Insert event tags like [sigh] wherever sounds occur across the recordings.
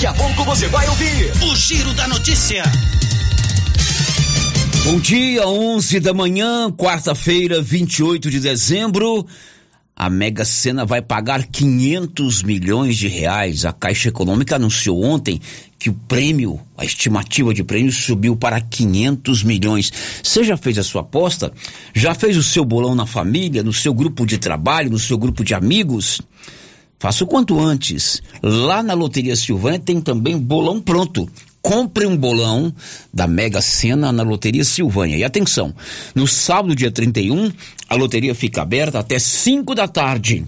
Daqui a pouco você vai ouvir o Giro da Notícia. Bom dia, 11 da manhã, quarta-feira, 28 de dezembro. A Mega Sena vai pagar 500 milhões de reais. A Caixa Econômica anunciou ontem que o prêmio, a estimativa de prêmio subiu para 500 milhões. Você já fez a sua aposta? Já fez o seu bolão na família, no seu grupo de trabalho, no seu grupo de amigos? Faça o quanto antes. Lá na Loteria Silvânia tem também bolão pronto. Compre um bolão da Mega Sena na Loteria Silvânia. E atenção, no sábado, dia 31, a loteria fica aberta até 5 da tarde.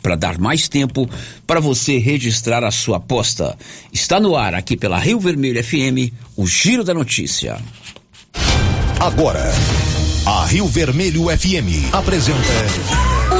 Para dar mais tempo para você registrar a sua aposta. Está no ar aqui pela Rio Vermelho FM, o Giro da Notícia. Agora, a Rio Vermelho FM apresenta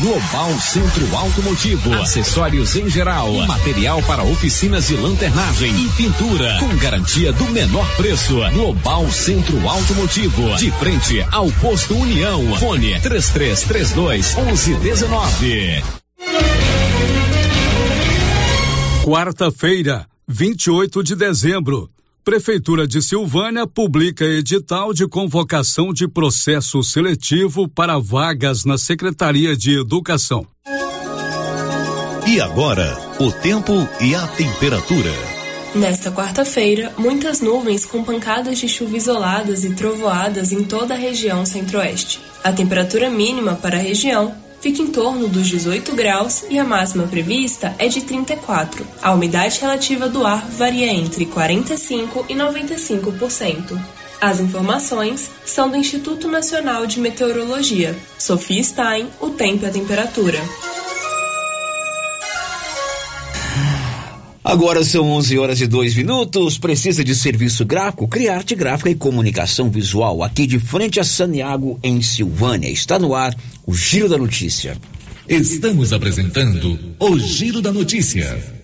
Global Centro Automotivo, acessórios em geral, material para oficinas de lanternagem e pintura, com garantia do menor preço. Global Centro Automotivo, de frente ao posto União. Fone 3332 1119. Quarta-feira, 28 de dezembro. Prefeitura de Silvânia publica edital de convocação de processo seletivo para vagas na Secretaria de Educação. E agora, o tempo e a temperatura. Nesta quarta-feira, muitas nuvens com pancadas de chuva isoladas e trovoadas em toda a região centro-oeste. A temperatura mínima para a região fica em torno dos 18 graus e a máxima prevista é de 34. A umidade relativa do ar varia entre 45 e 95%. As informações são do Instituto Nacional de Meteorologia. Sofia Stein, o tempo e a temperatura. Agora são 11 horas e 2 minutos. Precisa de serviço gráfico? Criarte Gráfica e Comunicação Visual, aqui de frente a Saniago, em Silvânia. Está no ar o Giro da Notícia. Estamos apresentando o Giro da Notícia.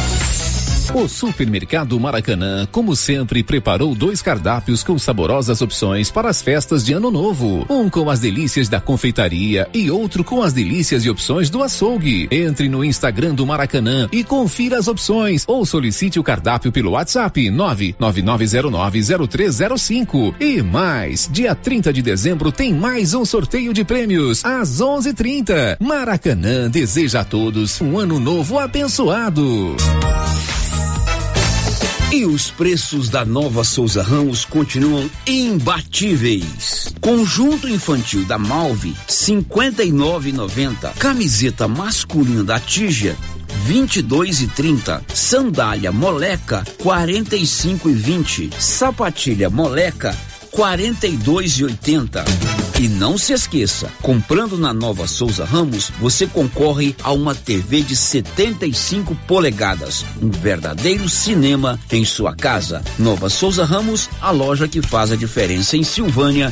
O Supermercado Maracanã, como sempre, preparou dois cardápios com saborosas opções para as festas de Ano Novo. Um com as delícias da confeitaria e outro com as delícias e opções do açougue. Entre no Instagram do Maracanã e confira as opções ou solicite o cardápio pelo WhatsApp 999090305. E mais, dia 30 de dezembro tem mais um sorteio de prêmios às 11:30. Maracanã deseja a todos um ano novo abençoado. E os preços da nova Souza Ramos continuam imbatíveis. Conjunto infantil da Malve, 59,90. Camiseta masculina da Tija, 22 e 30. Sandália Moleca 45 e 20. Sapatilha Moleca 42 e 80. E não se esqueça, comprando na Nova Souza Ramos, você concorre a uma TV de 75 polegadas, um verdadeiro cinema em sua casa. Nova Souza Ramos, a loja que faz a diferença em Silvânia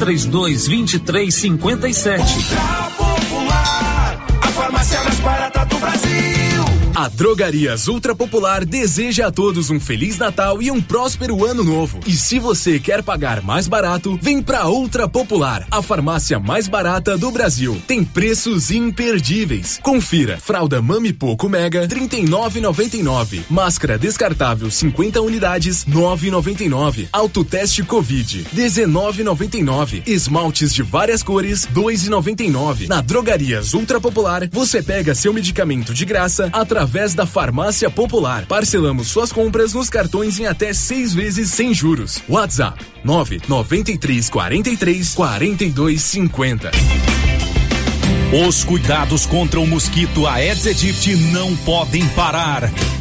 3332 2357. Ultra Popular, a farmácia mais barata do Brasil. A Drogarias Ultra Popular deseja a todos um feliz Natal e um próspero ano novo. E se você quer pagar mais barato, vem pra Ultra Popular, a farmácia mais barata do Brasil. Tem preços imperdíveis. Confira: fralda Mami Poco Mega 39,99, máscara descartável 50 unidades 9,99, autoteste Covid 19,99, esmaltes de várias cores 2,99. Na Drogarias Ultra Popular, você pega seu medicamento de graça através através da Farmácia Popular. Parcelamos suas compras nos cartões em até seis vezes sem juros. WhatsApp 993 43 42 50. Os cuidados contra o mosquito Aedes aegypti não podem parar.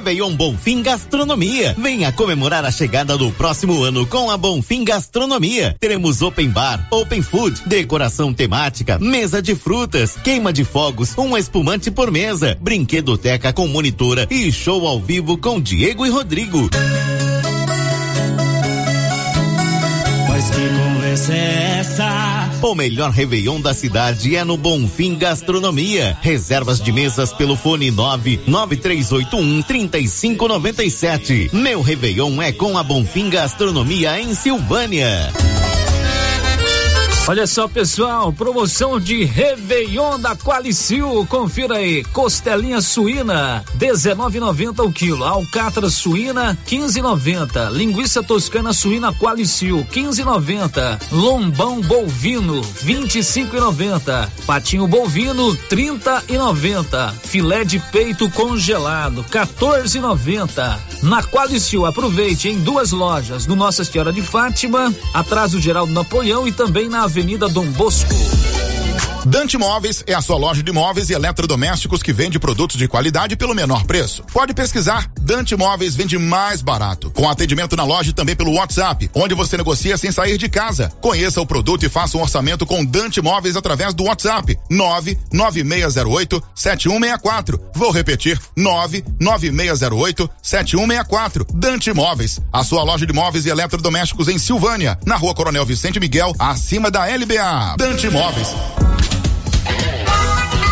Réveillon Bonfim Gastronomia. Venha comemorar a chegada do próximo ano com a Bonfim Gastronomia. Teremos open bar, open food, decoração temática, mesa de frutas, queima de fogos, um espumante por mesa, brinquedoteca com monitora e show ao vivo com Diego e Rodrigo. É essa? O melhor Réveillon da cidade é no Bonfim Gastronomia. Reservas de mesas pelo fone 99381 3597. Meu Réveillon é com a Bonfim Gastronomia em Silvânia. Olha só, pessoal, promoção de Réveillon da Qualicil. Confira aí. Costelinha suína, 19,90 o quilo. Alcatra suína, 15,90. Linguiça toscana suína Qualicil, 15,90. Lombão bovino, 25,90. Patinho bovino, 30,90. Filé de peito congelado, 14,90. Na Qualicil, aproveite em duas lojas, no Nossa Senhora de Fátima, atrás do Geraldo Napoleão e também na Avenida Dom Bosco. Dante Móveis é a sua loja de móveis e eletrodomésticos que vende produtos de qualidade pelo menor preço. Pode pesquisar, Dante Móveis vende mais barato. Com atendimento na loja e também pelo WhatsApp, onde você negocia sem sair de casa. Conheça o produto e faça um orçamento com Dante Móveis através do WhatsApp 99608 7164. Vou repetir, 99608 7164. Dante Móveis, a sua loja de móveis e eletrodomésticos em Silvânia, na rua Coronel Vicente Miguel, acima da LBA. Dante Móveis.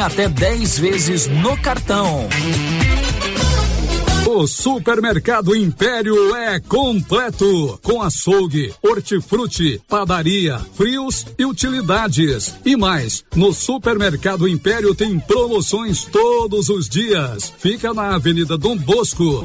até 10 vezes no cartão. O Supermercado Império é completo, com açougue, hortifruti, padaria, frios e utilidades. E mais, no Supermercado Império tem promoções todos os dias. Fica na Avenida Dom Bosco.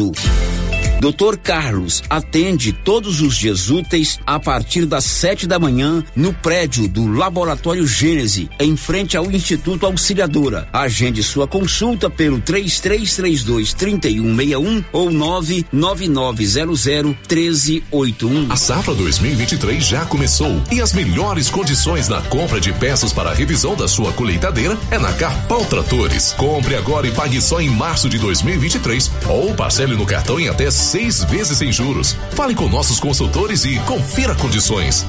tudo. Doutor Carlos atende todos os dias úteis a partir das sete da manhã no prédio do Laboratório Gênese, em frente ao Instituto Auxiliadora. Agende sua consulta pelo 3332 3161 ou 99900 1381. A safra 2023 já começou e as melhores condições na compra de peças para a revisão da sua colheitadeira é na Carpal Tratores. Compre agora e pague só em março de 2023 ou parcele no cartão em até seis vezes sem juros. Fale com nossos consultores e confira condições.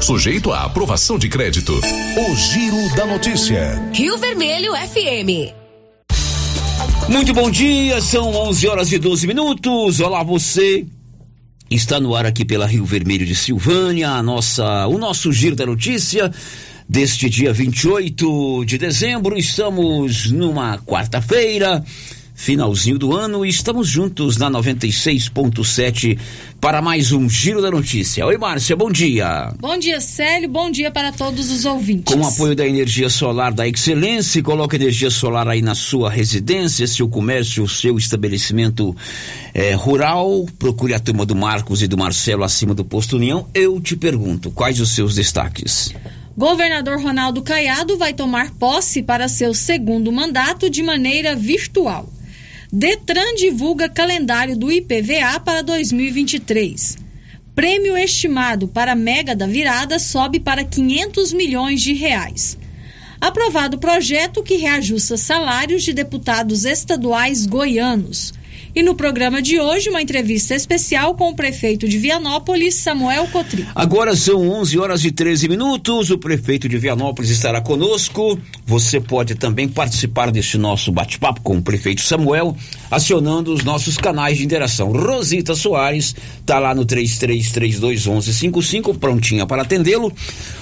Sujeito à aprovação de crédito. O Giro da Notícia. Rio Vermelho FM. Muito bom dia, são 11 horas e 12 minutos. Olá, você. Está no ar aqui pela Rio Vermelho de Silvânia, a nossa, o nosso Giro da Notícia deste dia 28 de dezembro. Estamos numa quarta-feira finalzinho do ano e estamos juntos na 96.7 para mais um Giro da Notícia. Oi, Márcia, bom dia. Bom dia, Célio, bom dia para todos os ouvintes. Com o apoio da energia solar da Excelência, coloque energia solar aí na sua residência, seu comércio, seu estabelecimento é, rural. Procure a turma do Marcos e do Marcelo acima do Posto União. Eu te pergunto, quais os seus destaques? Governador Ronaldo Caiado vai tomar posse para seu segundo mandato de maneira virtual. Detran divulga calendário do IPVA para 2023. Prêmio estimado para Mega da Virada sobe para 500 milhões de reais. Aprovado projeto que reajusta salários de deputados estaduais goianos. E no programa de hoje, uma entrevista especial com o prefeito de Vianópolis, Samuel Cotri. Agora são 11 horas e 13 minutos. O prefeito de Vianópolis estará conosco. Você pode também participar deste nosso bate-papo com o prefeito Samuel, acionando os nossos canais de interação. Rosita Soares está lá no 33321155, prontinha para atendê-lo.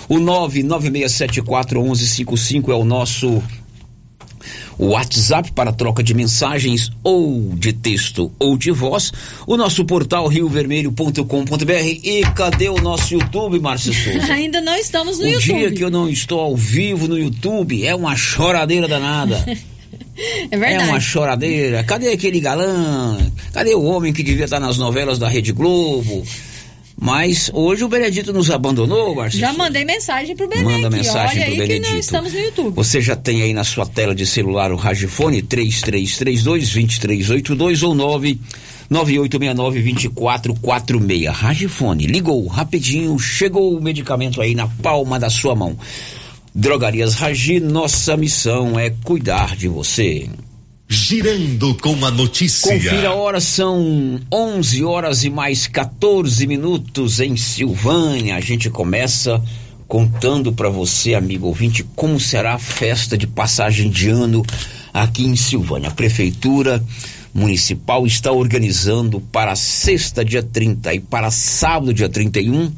O 996741155 é o nosso o WhatsApp para troca de mensagens ou de texto ou de voz, o nosso portal riovermelho.com.br e cadê o nosso YouTube, Márcio Souza? [laughs] Ainda não estamos no o YouTube. O dia que eu não estou ao vivo no YouTube é uma choradeira danada. [laughs] É verdade. É uma choradeira. Cadê aquele galã? Cadê o homem que devia estar nas novelas da Rede Globo? Mas hoje o Benedito nos abandonou, Marcelo. Já mandei mensagem pro Benedito. Manda mensagem Olha pro aí Benedito. que nós estamos no YouTube. Você já tem aí na sua tela de celular o Ragifone 3332 2382 ou 9 9869-2446. Ragifone, ligou rapidinho, chegou o medicamento aí na palma da sua mão. Drogarias Ragi, nossa missão é cuidar de você. Girando com a notícia. Confira a hora, são 11 horas e mais 14 minutos em Silvânia. A gente começa contando para você, amigo ouvinte, como será a festa de passagem de ano aqui em Silvânia. A prefeitura municipal está organizando para sexta, dia 30 e para sábado, dia 31,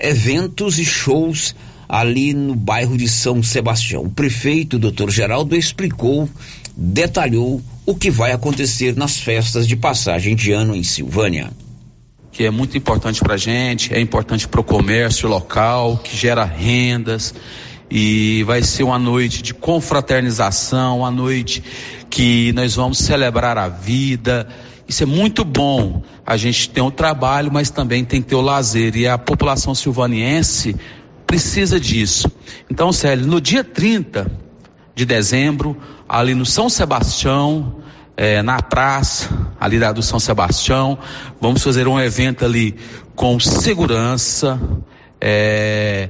eventos e shows ali no bairro de São Sebastião. O prefeito, doutor Geraldo, explicou, detalhou o que vai acontecer nas festas de passagem de ano em Silvânia. Que é muito importante para a gente, é importante para o comércio local, que gera rendas, e vai ser uma noite de confraternização, uma noite que nós vamos celebrar a vida. Isso é muito bom. A gente tem o trabalho, mas também tem que ter o lazer. E a população silvaniense precisa disso. Então, Célio, no dia 30 de dezembro, ali no São Sebastião, é, na praça, ali da, do São Sebastião, vamos fazer um evento ali com segurança, é,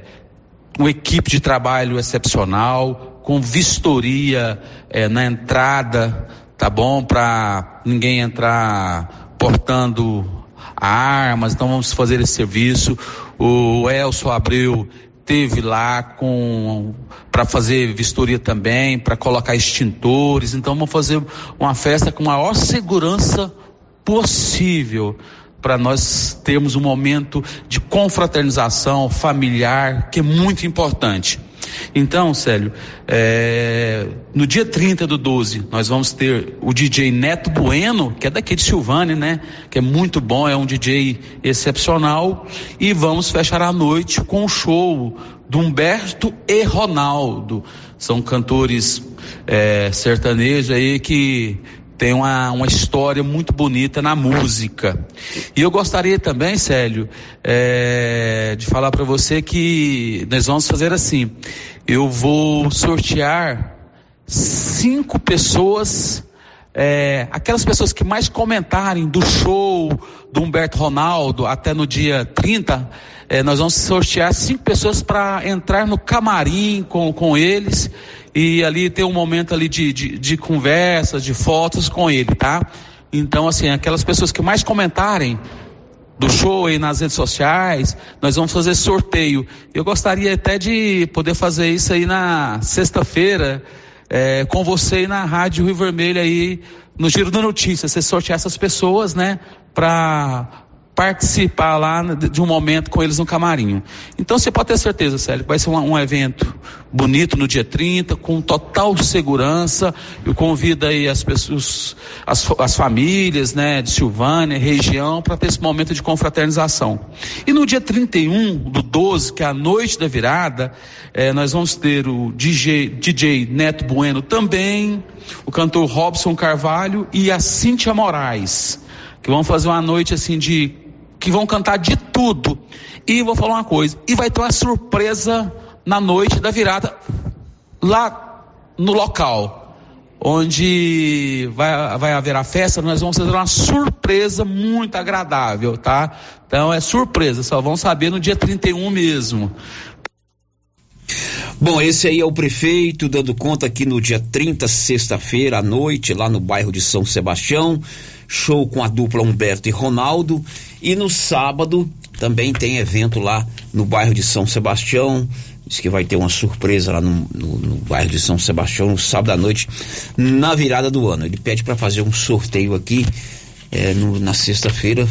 uma equipe de trabalho excepcional, com vistoria é, na entrada, tá bom? Para ninguém entrar portando armas, então vamos fazer esse serviço. O Elcio Abreu teve lá com para fazer vistoria também, para colocar extintores. Então vamos fazer uma festa com a maior segurança possível para nós termos um momento de confraternização familiar que é muito importante. Então, Célio, é, no dia 30 do 12, nós vamos ter o DJ Neto Bueno, que é daqui de Silvânia, né? Que é muito bom, é um DJ excepcional. E vamos fechar a noite com o show do Humberto e Ronaldo. São cantores é, sertanejos aí que tem uma, uma história muito bonita na música. E eu gostaria também, Célio, é, de falar para você que nós vamos fazer assim. Eu vou sortear cinco pessoas, é, aquelas pessoas que mais comentarem do show do Humberto Ronaldo até no dia 30, é, nós vamos sortear cinco pessoas para entrar no camarim com, com eles e ali ter um momento ali de, de, de conversas, de fotos com ele, tá? Então, assim, aquelas pessoas que mais comentarem do show aí nas redes sociais, nós vamos fazer sorteio. Eu gostaria até de poder fazer isso aí na sexta-feira, é, com você aí na Rádio Rio Vermelho aí, no Giro da Notícia, você sortear essas pessoas, né, para participar lá de um momento com eles no camarim. Então você pode ter certeza, Célio, que vai ser um, um, evento bonito no dia 30, com total segurança. Eu convido aí as pessoas, as, as famílias, né, de Silvânia, região, para ter esse momento de confraternização. E no dia 31 do 12, que é a noite da virada, eh, nós vamos ter o DJ, DJ Neto Bueno também, o cantor Robson Carvalho e a Cíntia Moraes que vão fazer uma noite assim de que vão cantar de tudo. E vou falar uma coisa, e vai ter uma surpresa na noite da virada lá no local onde vai, vai haver a festa, nós vamos fazer uma surpresa muito agradável, tá? Então é surpresa, só vão saber no dia 31 mesmo. Bom, esse aí é o prefeito dando conta aqui no dia 30, sexta-feira à noite, lá no bairro de São Sebastião. Show com a dupla Humberto e Ronaldo. E no sábado também tem evento lá no bairro de São Sebastião. Diz que vai ter uma surpresa lá no, no, no bairro de São Sebastião no sábado à noite, na virada do ano. Ele pede para fazer um sorteio aqui é, no, na sexta-feira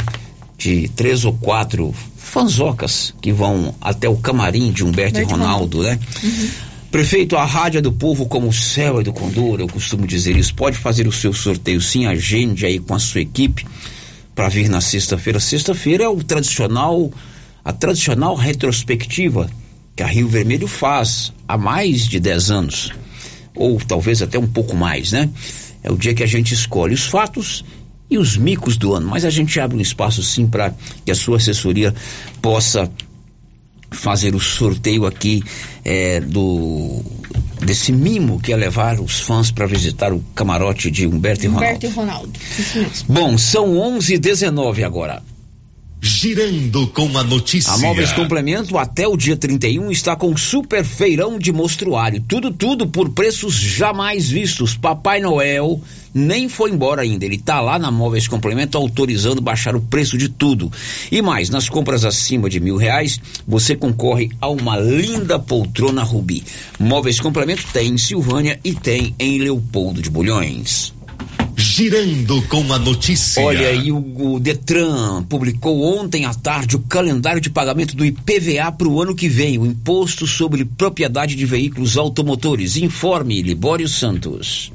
de três ou quatro fanzocas que vão até o camarim de Humberto e Ronaldo, né? Uhum. Prefeito, a rádio é do povo como o céu é do condor, eu costumo dizer isso. Pode fazer o seu sorteio sim, agende aí com a sua equipe para vir na sexta-feira. Sexta-feira é o tradicional, a tradicional retrospectiva que a Rio Vermelho faz há mais de 10 anos, ou talvez até um pouco mais, né? É o dia que a gente escolhe os fatos e os micos do ano, mas a gente abre um espaço sim para que a sua assessoria possa fazer o sorteio aqui é, do desse mimo que é levar os fãs para visitar o camarote de Humberto, Humberto e Ronaldo. Humberto e Ronaldo. Bom, são 11 e 19 agora. Girando com a notícia. A Móveis Complemento até o dia 31 está com super feirão de mostruário. Tudo, tudo por preços jamais vistos. Papai Noel nem foi embora ainda. Ele está lá na Móveis Complemento autorizando baixar o preço de tudo. E mais, nas compras acima de mil reais, você concorre a uma linda poltrona Rubi. Móveis Complemento tem em Silvânia e tem em Leopoldo de Bulhões. Girando com a notícia. Olha aí, o, o, Detran publicou ontem à tarde o calendário de pagamento do IPVA para o ano que vem, o Imposto sobre Propriedade de Veículos Automotores. Informe, Libório Santos.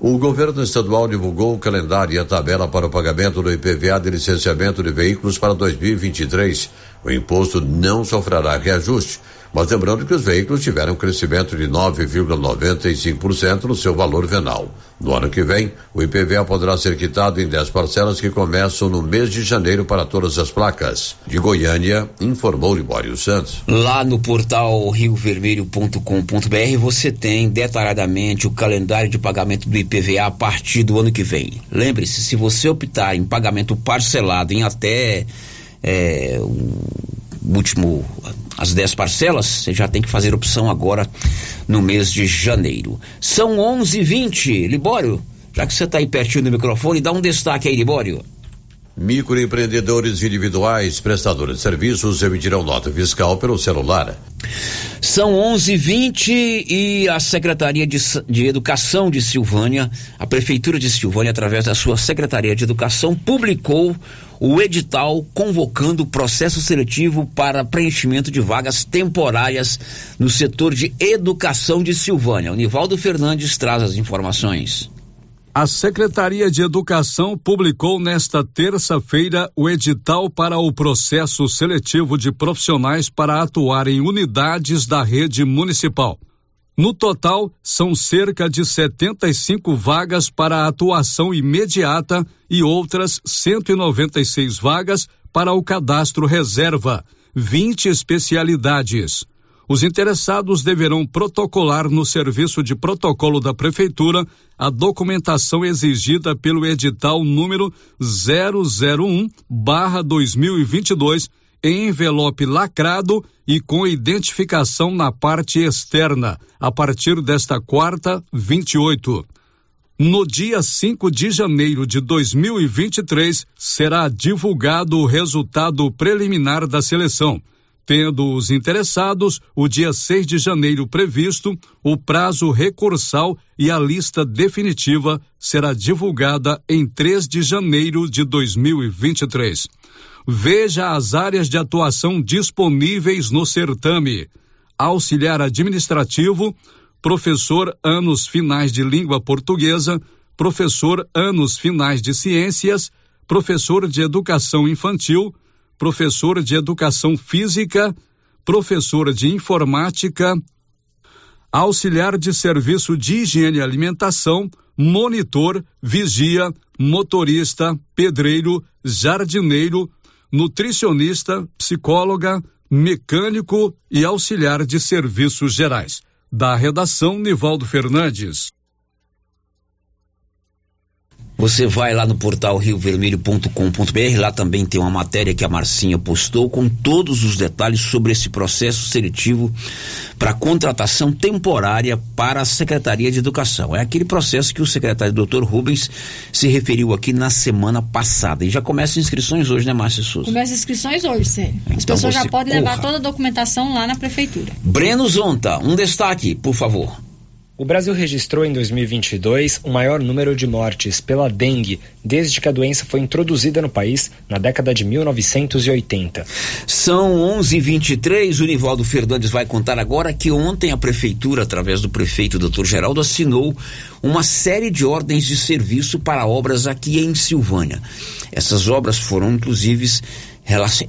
O governo estadual divulgou o calendário e a tabela para o pagamento do IPVA de licenciamento de veículos para 2023. O imposto não sofrerá reajuste. Mas lembrando que os veículos tiveram um crescimento de 9,95% no seu valor venal. No ano que vem, o IPVA poderá ser quitado em 10 parcelas que começam no mês de janeiro para todas as placas. De Goiânia, informou Libório Santos. Lá no portal riovermelho.com.br você tem detalhadamente o calendário de pagamento do IPVA a partir do ano que vem. Lembre-se, se você optar em pagamento parcelado em até é, o último as 10 parcelas, você já tem que fazer opção agora no mês de janeiro. São 11:20, Libório. Já que você está aí pertinho do microfone, dá um destaque aí, Libório. Microempreendedores individuais, prestadores de serviços emitirão nota fiscal pelo celular. São 11:20 e a Secretaria de, de, Educação de Silvânia, a Prefeitura de Silvânia, através da sua Secretaria de Educação, publicou o edital convocando o processo seletivo para preenchimento de vagas temporárias no setor de educação de Silvânia. O Nivaldo Fernandes traz as informações. A Secretaria de Educação publicou nesta terça-feira o edital para o processo seletivo de profissionais para atuar em unidades da rede municipal. No total, são cerca de 75 vagas para atuação imediata e outras 196 vagas para o cadastro reserva, 20 especialidades. Os interessados deverão protocolar no serviço de protocolo da Prefeitura a documentação exigida pelo edital número 001-2022 em envelope lacrado e com identificação na parte externa, a partir desta quarta, 28. No dia 5 de janeiro de 2023, será divulgado o resultado preliminar da seleção tendo os interessados o dia 6 de janeiro previsto, o prazo recursal e a lista definitiva será divulgada em 3 de janeiro de 2023. Veja as áreas de atuação disponíveis no certame: auxiliar administrativo, professor anos finais de língua portuguesa, professor anos finais de ciências, professor de educação infantil, professor de educação física, professor de informática, auxiliar de serviço de higiene e alimentação, monitor, vigia, motorista, pedreiro, jardineiro, nutricionista, psicóloga, mecânico e auxiliar de serviços gerais. Da redação Nivaldo Fernandes. Você vai lá no portal riovermelho.com.br, lá também tem uma matéria que a Marcinha postou com todos os detalhes sobre esse processo seletivo para contratação temporária para a Secretaria de Educação. É aquele processo que o secretário Dr. Rubens se referiu aqui na semana passada. E já começa inscrições hoje, né, Márcia Souza? Começa inscrições hoje, Sérgio. As então pessoas já podem corra. levar toda a documentação lá na prefeitura. Breno Zonta, um destaque, por favor. O Brasil registrou em 2022 o maior número de mortes pela dengue desde que a doença foi introduzida no país na década de 1980. São 11:23. O Nivaldo Fernandes vai contar agora que ontem a prefeitura, através do prefeito Dr. Geraldo, assinou uma série de ordens de serviço para obras aqui em Silvânia. Essas obras foram inclusive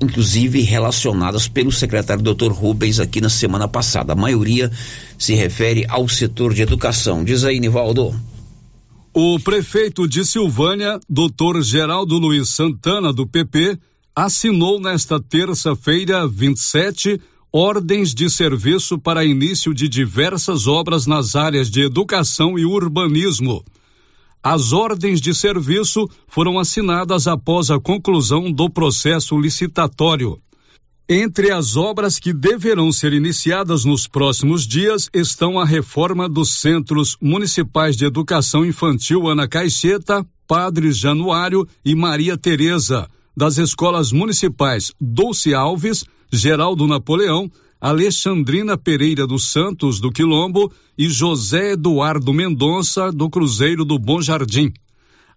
inclusive relacionadas pelo secretário Dr. Rubens aqui na semana passada. A maioria se refere ao setor de educação. Diz aí, Nivaldo. O prefeito de Silvânia, Dr. Geraldo Luiz Santana, do PP, assinou nesta terça-feira, 27, ordens de serviço para início de diversas obras nas áreas de educação e urbanismo. As ordens de serviço foram assinadas após a conclusão do processo licitatório. Entre as obras que deverão ser iniciadas nos próximos dias estão a reforma dos Centros Municipais de Educação Infantil Ana Caixeta, Padre Januário e Maria Tereza, das escolas municipais Dulce Alves, Geraldo Napoleão, Alexandrina Pereira dos Santos, do Quilombo, e José Eduardo Mendonça, do Cruzeiro do Bom Jardim.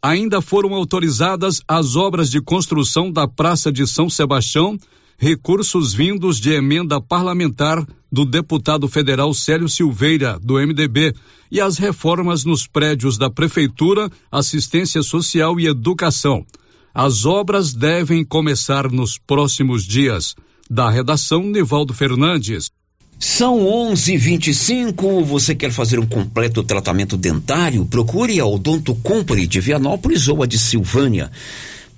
Ainda foram autorizadas as obras de construção da Praça de São Sebastião, recursos vindos de emenda parlamentar do deputado federal Célio Silveira, do MDB, e as reformas nos prédios da Prefeitura, Assistência Social e Educação. As obras devem começar nos próximos dias. Da redação, Nivaldo Fernandes. São 11:25. Você quer fazer um completo tratamento dentário? Procure a Odonto Company de Vianópolis ou a de Silvânia.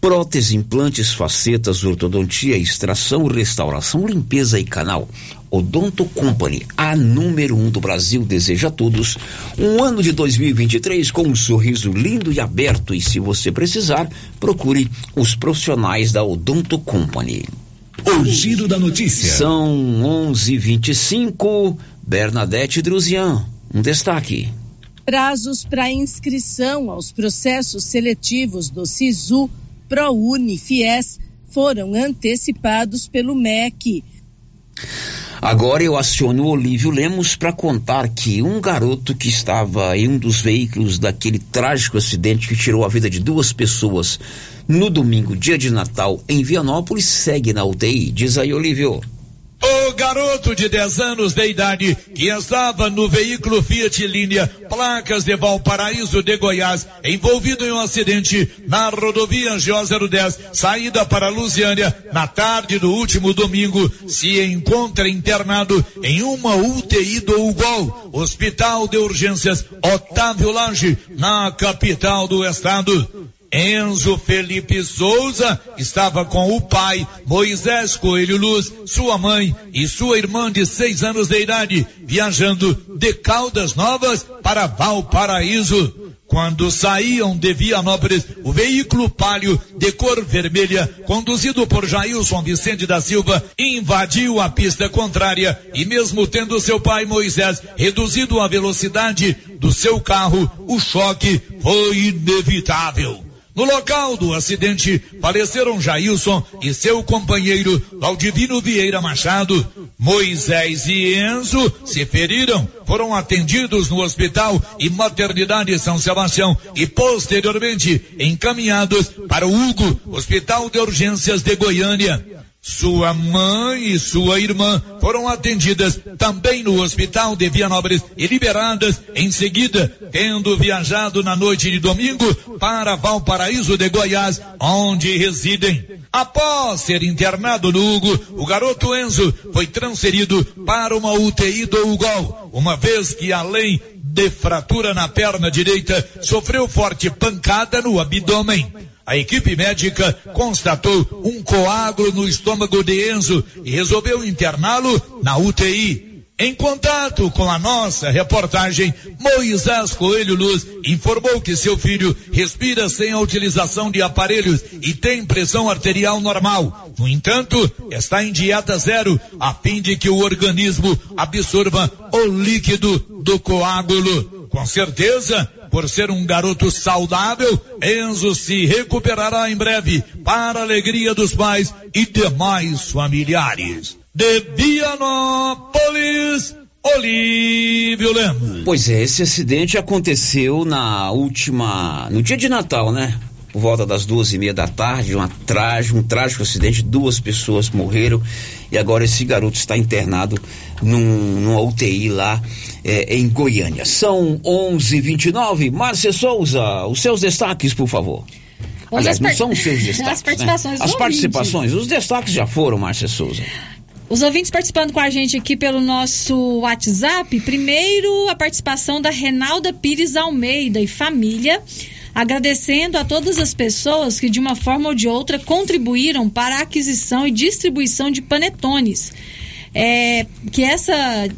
Prótese, implantes, facetas, ortodontia, extração, restauração, limpeza e canal. Odonto Company, a número um do Brasil, deseja a todos um ano de 2023 com um sorriso lindo e aberto. E se você precisar, procure os profissionais da Odonto Company. O giro da notícia. São 11:25. Bernadette Druzian, um destaque. Prazos para inscrição aos processos seletivos do SISU, ProUni, FIES foram antecipados pelo MEC. Agora eu aciono o Olívio Lemos para contar que um garoto que estava em um dos veículos daquele trágico acidente que tirou a vida de duas pessoas no domingo, dia de Natal, em Vianópolis, segue na UTI. Diz aí, Olívio. O garoto de 10 anos de idade que estava no veículo Fiat Linha, placas de Valparaíso de Goiás, envolvido em um acidente na rodovia GO 010, saída para Lusiânia, na tarde do último domingo, se encontra internado em uma UTI do UGOL, Hospital de Urgências Otávio Lange, na capital do estado. Enzo Felipe Souza estava com o pai, Moisés Coelho Luz, sua mãe e sua irmã de seis anos de idade, viajando de Caldas Novas para Valparaíso. Quando saíam de Vianópolis, o veículo palio de cor vermelha, conduzido por Jailson Vicente da Silva, invadiu a pista contrária e mesmo tendo seu pai Moisés reduzido a velocidade do seu carro, o choque foi inevitável. No local do acidente, faleceram Jailson e seu companheiro Valdivino Vieira Machado. Moisés e Enzo se feriram, foram atendidos no hospital e maternidade São Sebastião e posteriormente encaminhados para o Hugo, Hospital de Urgências de Goiânia. Sua mãe e sua irmã foram atendidas também no hospital de Vianópolis e liberadas em seguida, tendo viajado na noite de domingo para Valparaíso de Goiás, onde residem. Após ser internado no Hugo, o garoto Enzo foi transferido para uma UTI do UGOL, uma vez que além de fratura na perna direita, sofreu forte pancada no abdômen. A equipe médica constatou um coágulo no estômago de Enzo e resolveu interná-lo na UTI. Em contato com a nossa reportagem, Moisés Coelho Luz informou que seu filho respira sem a utilização de aparelhos e tem pressão arterial normal. No entanto, está em dieta zero, a fim de que o organismo absorva o líquido do coágulo. Com certeza, por ser um garoto saudável, Enzo se recuperará em breve, para a alegria dos pais e demais familiares. De Vianópolis, Olívio Lemos. Pois é, esse acidente aconteceu na última, no dia de Natal, né? Por volta das duas e meia da tarde, uma trágico, um trágico acidente, duas pessoas morreram e agora esse garoto está internado num, numa UTI lá é, em Goiânia. São 11:29. Márcia Souza, os seus destaques, por favor. Aliás, não são os seus [laughs] destaques. As participações. Né? As participações, os destaques já foram, Márcia Souza. Os ouvintes participando com a gente aqui pelo nosso WhatsApp. Primeiro, a participação da Renalda Pires Almeida e família, agradecendo a todas as pessoas que, de uma forma ou de outra, contribuíram para a aquisição e distribuição de panetones. É, que essa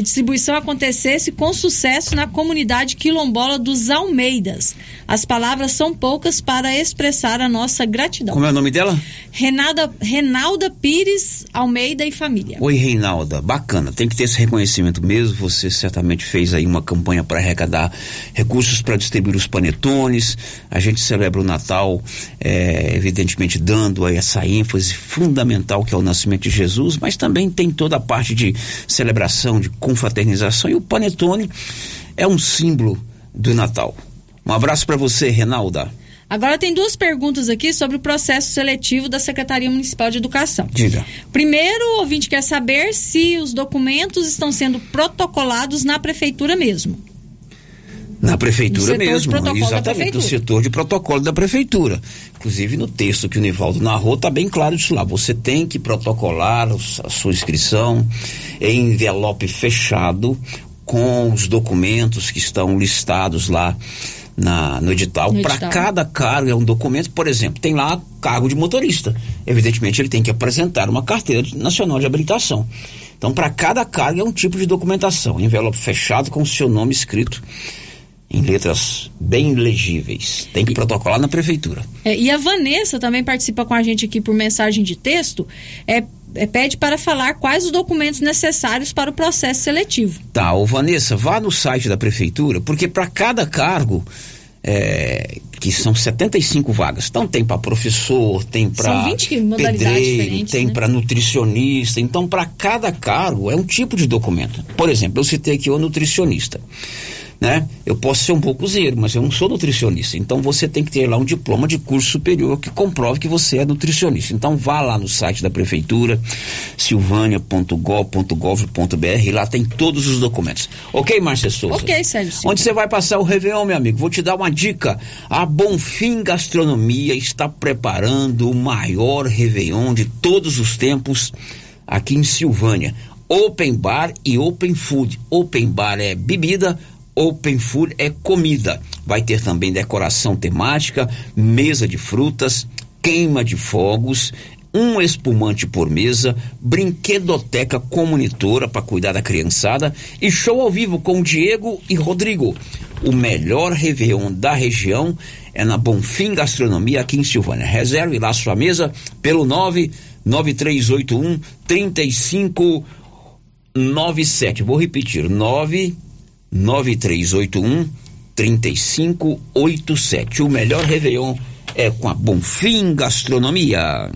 distribuição acontecesse com sucesso na comunidade quilombola dos Almeidas. As palavras são poucas para expressar a nossa gratidão. Como é o nome dela? Renada, Renalda Pires Almeida e família. Oi, Reinalda. Bacana. Tem que ter esse reconhecimento mesmo. Você certamente fez aí uma campanha para arrecadar recursos para distribuir os panetones. A gente celebra o Natal, é, evidentemente dando aí essa ênfase fundamental que é o nascimento de Jesus, mas também tem toda a parte de celebração, de confraternização e o panetone é um símbolo do Natal. Um abraço para você, Renalda. Agora tem duas perguntas aqui sobre o processo seletivo da Secretaria Municipal de Educação. Diga. Primeiro, o ouvinte quer saber se os documentos estão sendo protocolados na prefeitura mesmo. Na prefeitura mesmo, exatamente, no setor de protocolo da prefeitura. Inclusive no texto que o Nivaldo narrou, está bem claro isso lá. Você tem que protocolar a sua inscrição em envelope fechado com os documentos que estão listados lá na, no edital. No Para edital. cada cargo é um documento, por exemplo, tem lá cargo de motorista. Evidentemente, ele tem que apresentar uma carteira nacional de habilitação. Então, para cada cargo é um tipo de documentação. Envelope fechado com o seu nome escrito em letras bem legíveis. Tem que protocolar na prefeitura. É, e a Vanessa também participa com a gente aqui por mensagem de texto. É, é, pede para falar quais os documentos necessários para o processo seletivo. Tá, ô Vanessa, vá no site da prefeitura, porque para cada cargo, é, que são 75 vagas, então tem para professor, tem para 20 modalidades pedreiro, tem né? para nutricionista, então para cada cargo é um tipo de documento. Por exemplo, eu citei aqui o nutricionista. Né? Eu posso ser um bocuzeiro, mas eu não sou nutricionista. Então você tem que ter lá um diploma de curso superior que comprove que você é nutricionista. Então vá lá no site da prefeitura, silvânia.gov.gov.br, lá tem todos os documentos. Ok, Márcia Souza? Ok, Sérgio. Onde você vai passar o Réveillon, meu amigo? Vou te dar uma dica. A Bonfim Gastronomia está preparando o maior Réveillon de todos os tempos aqui em Silvânia. Open Bar e Open Food. Open Bar é bebida, Open Food é comida. Vai ter também decoração temática, mesa de frutas, queima de fogos, um espumante por mesa, brinquedoteca com monitora para cuidar da criançada e show ao vivo com Diego e Rodrigo. O melhor Réveillon da região é na Bonfim Gastronomia aqui em Silvânia. Reserve lá sua mesa pelo 99381 3597. Vou repetir, 99381 3587. O melhor Réveillon é com a Bonfim Gastronomia.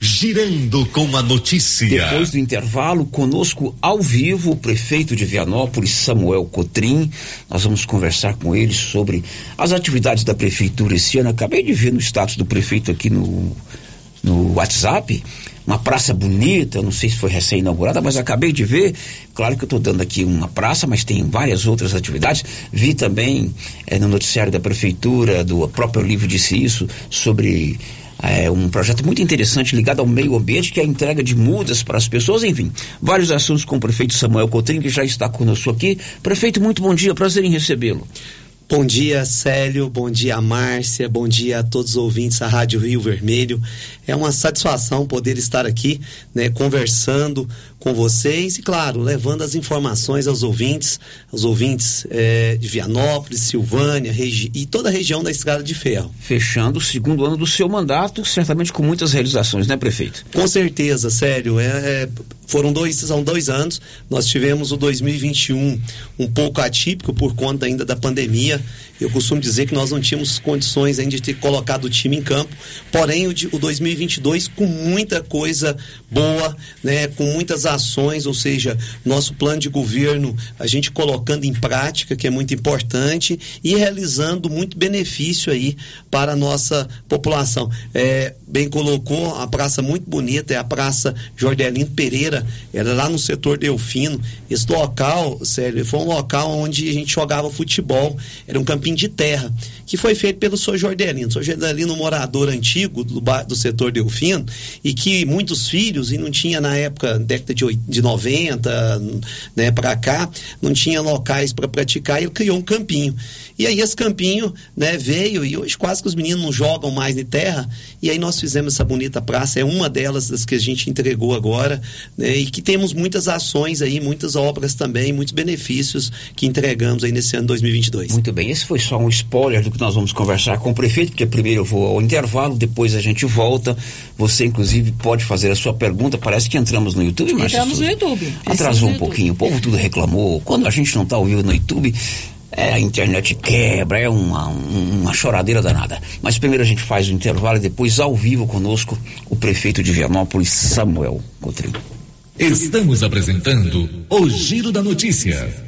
Girando com a notícia. Depois do intervalo, conosco ao vivo, o prefeito de Vianópolis, Samuel Cotrim. Nós vamos conversar com ele sobre as atividades da prefeitura esse ano. Acabei de ver no status do prefeito aqui no, no WhatsApp. Uma praça bonita, não sei se foi recém-inaugurada, mas acabei de ver. Claro que eu estou dando aqui uma praça, mas tem várias outras atividades. Vi também eh, no noticiário da prefeitura, do próprio livro disse isso, sobre é um projeto muito interessante ligado ao meio ambiente, que é a entrega de mudas para as pessoas, enfim, vários assuntos com o prefeito Samuel Cotrim, que já está conosco aqui. Prefeito, muito bom dia, prazer em recebê-lo. Bom dia, Célio. Bom dia, Márcia. Bom dia a todos os ouvintes da Rádio Rio Vermelho. É uma satisfação poder estar aqui, né, conversando com vocês e, claro, levando as informações aos ouvintes, aos ouvintes eh, de Vianópolis, Silvânia regi e toda a região da Estrada de Ferro. Fechando o segundo ano do seu mandato, certamente com muitas realizações, né, prefeito? Com certeza, sério. É, é, foram dois, são dois anos. Nós tivemos o 2021 um pouco atípico por conta ainda da pandemia. Eu costumo dizer que nós não tínhamos condições ainda de ter colocado o time em campo. Porém, o, de- o 2022 com muita coisa boa, né, com muitas ações, ou seja, nosso plano de governo a gente colocando em prática, que é muito importante, e realizando muito benefício aí para a nossa população. É, bem colocou, a praça muito bonita, é a Praça Jordelino Pereira, era lá no setor Delfino. Esse local, sério, foi um local onde a gente jogava futebol, era um campinho de terra, que foi feito pelo Sr. Jordelino. O Sr. Jordelino, um morador antigo do, do setor Delfino, e que muitos filhos, e não tinha na época, década de, de 90, né, para cá, não tinha locais para praticar, ele criou um campinho. E aí esse campinho, né, veio e hoje quase que os meninos não jogam mais em terra, e aí nós fizemos essa bonita praça, é uma delas das que a gente entregou agora, né, e que temos muitas ações aí, muitas obras também, muitos benefícios que entregamos aí nesse ano 2022. Muito bem, esse foi só um spoiler do que nós vamos conversar com o prefeito, porque primeiro eu vou ao intervalo, depois a gente volta. Você, inclusive, pode fazer a sua pergunta. Parece que entramos no YouTube, Márcia Entramos no. YouTube. Atrasou no um pouquinho, o povo tudo reclamou. Quando a gente não está ao vivo no YouTube, é, a internet quebra, é uma, um- uma choradeira danada. Mas primeiro a gente faz o intervalo e depois ao vivo conosco o prefeito de Vianópolis, Samuel Cotrim. Estamos apresentando o Giro da Notícia.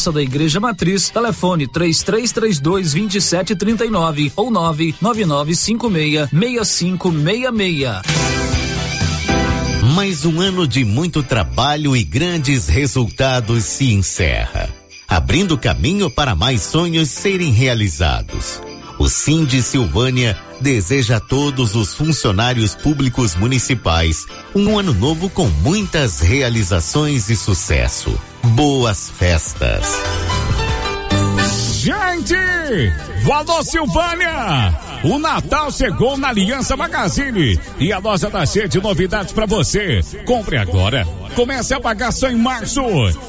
Praça da Igreja Matriz, telefone 3332 2739 ou 99956 6566. Mais um ano de muito trabalho e grandes resultados se encerra, abrindo caminho para mais sonhos serem realizados. O Cindy Silvânia deseja a todos os funcionários públicos municipais um ano novo com muitas realizações e sucesso. Boas festas. Gente, Valor Silvânia! O Natal chegou na Aliança Magazine e a loja tá cheia de novidades para você. Compre agora. Comece a pagar só em março.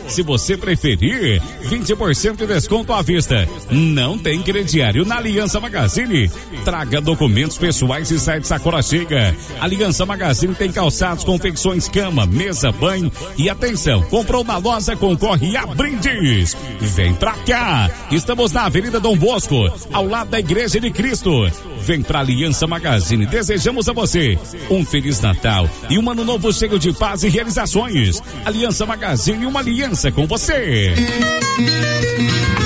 Se você preferir, 20% de desconto à vista. Não tem crediário na Aliança Magazine. Traga documentos pessoais e site Sacola Chega. Aliança Magazine tem calçados, confecções, cama, mesa, banho e atenção, comprou na loja, concorre a brindes. Vem pra cá. Estamos na Avenida Dom Bosco, ao lado da Igreja de Cristo. Vem pra Aliança Magazine. Desejamos a você um Feliz Natal e um ano novo cheio de paz e realizações. Aliança Magazine, uma aliança com você.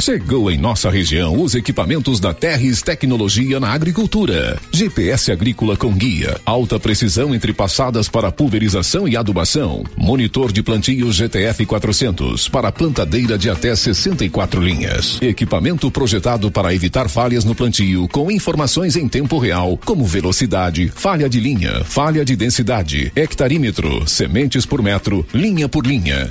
Chegou em nossa região os equipamentos da Terres Tecnologia na Agricultura. GPS agrícola com guia, alta precisão entre passadas para pulverização e adubação. Monitor de plantio GTF 400 para plantadeira de até 64 linhas. Equipamento projetado para evitar falhas no plantio com informações em tempo real, como velocidade, falha de linha, falha de densidade, hectarímetro, sementes por metro, linha por linha.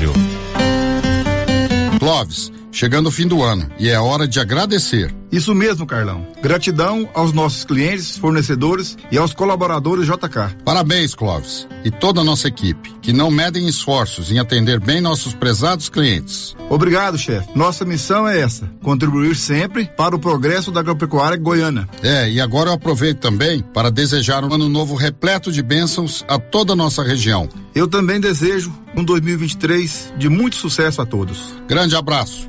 trabalho. Clóvis, chegando o fim do ano e é hora de agradecer. Isso mesmo, Carlão. Gratidão aos nossos clientes, fornecedores e aos colaboradores JK. Parabéns, Clóvis, e toda a nossa equipe, que não medem esforços em atender bem nossos prezados clientes. Obrigado, chefe. Nossa missão é essa: contribuir sempre para o progresso da agropecuária goiana. É, e agora eu aproveito também para desejar um ano novo repleto de bênçãos a toda a nossa região. Eu também desejo um 2023 de muito sucesso a todos. Grande abraço.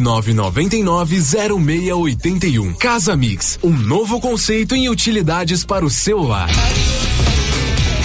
99990681. Casa Mix, um novo conceito em utilidades para o celular.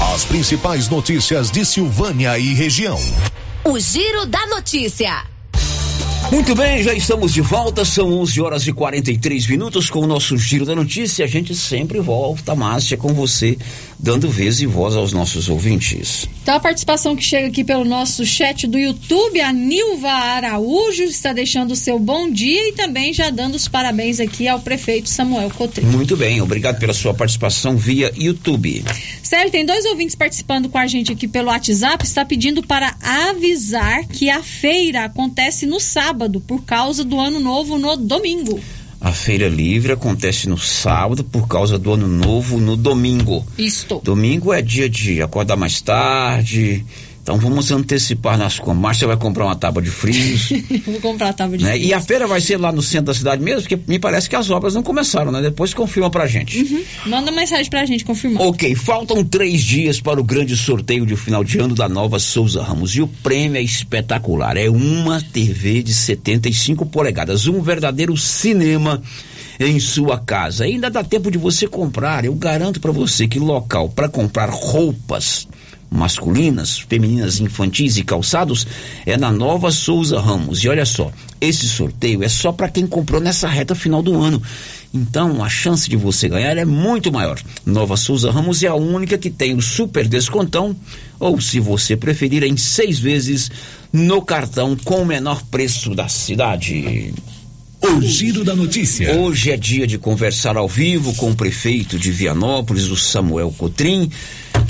As principais notícias de Silvânia e região. O Giro da Notícia. Muito bem, já estamos de volta, são 11 horas e 43 minutos com o nosso Giro da Notícia. A gente sempre volta, Márcia, com você, dando vez e voz aos nossos ouvintes. Então, a participação que chega aqui pelo nosso chat do YouTube, a Nilva Araújo está deixando o seu bom dia e também já dando os parabéns aqui ao prefeito Samuel Cotrim. Muito bem, obrigado pela sua participação via YouTube. Célio, tem dois ouvintes participando com a gente aqui pelo WhatsApp, está pedindo para avisar que a feira acontece no sábado sábado por causa do ano novo no domingo. A feira livre acontece no sábado por causa do ano novo no domingo. Isto. Domingo é dia de acordar mais tarde, então vamos antecipar nas compras. Márcia vai comprar uma tábua de frios. [laughs] Vou comprar a tábua de né? frios. E a feira vai ser lá no centro da cidade mesmo, porque me parece que as obras não começaram, né? Depois confirma pra gente. Uhum. Manda mensagem pra gente confirmar. Ok, faltam três dias para o grande sorteio de final de ano da nova Souza Ramos. E o prêmio é espetacular. É uma TV de 75 polegadas, um verdadeiro cinema em sua casa. Ainda dá tempo de você comprar. Eu garanto para você que local para comprar roupas masculinas, femininas, infantis e calçados é na Nova Souza Ramos. E olha só, esse sorteio é só para quem comprou nessa reta final do ano. Então a chance de você ganhar é muito maior. Nova Souza Ramos é a única que tem o super descontão, ou se você preferir, em seis vezes no cartão com o menor preço da cidade. O giro da notícia. Hoje é dia de conversar ao vivo com o prefeito de Vianópolis, o Samuel Cotrim.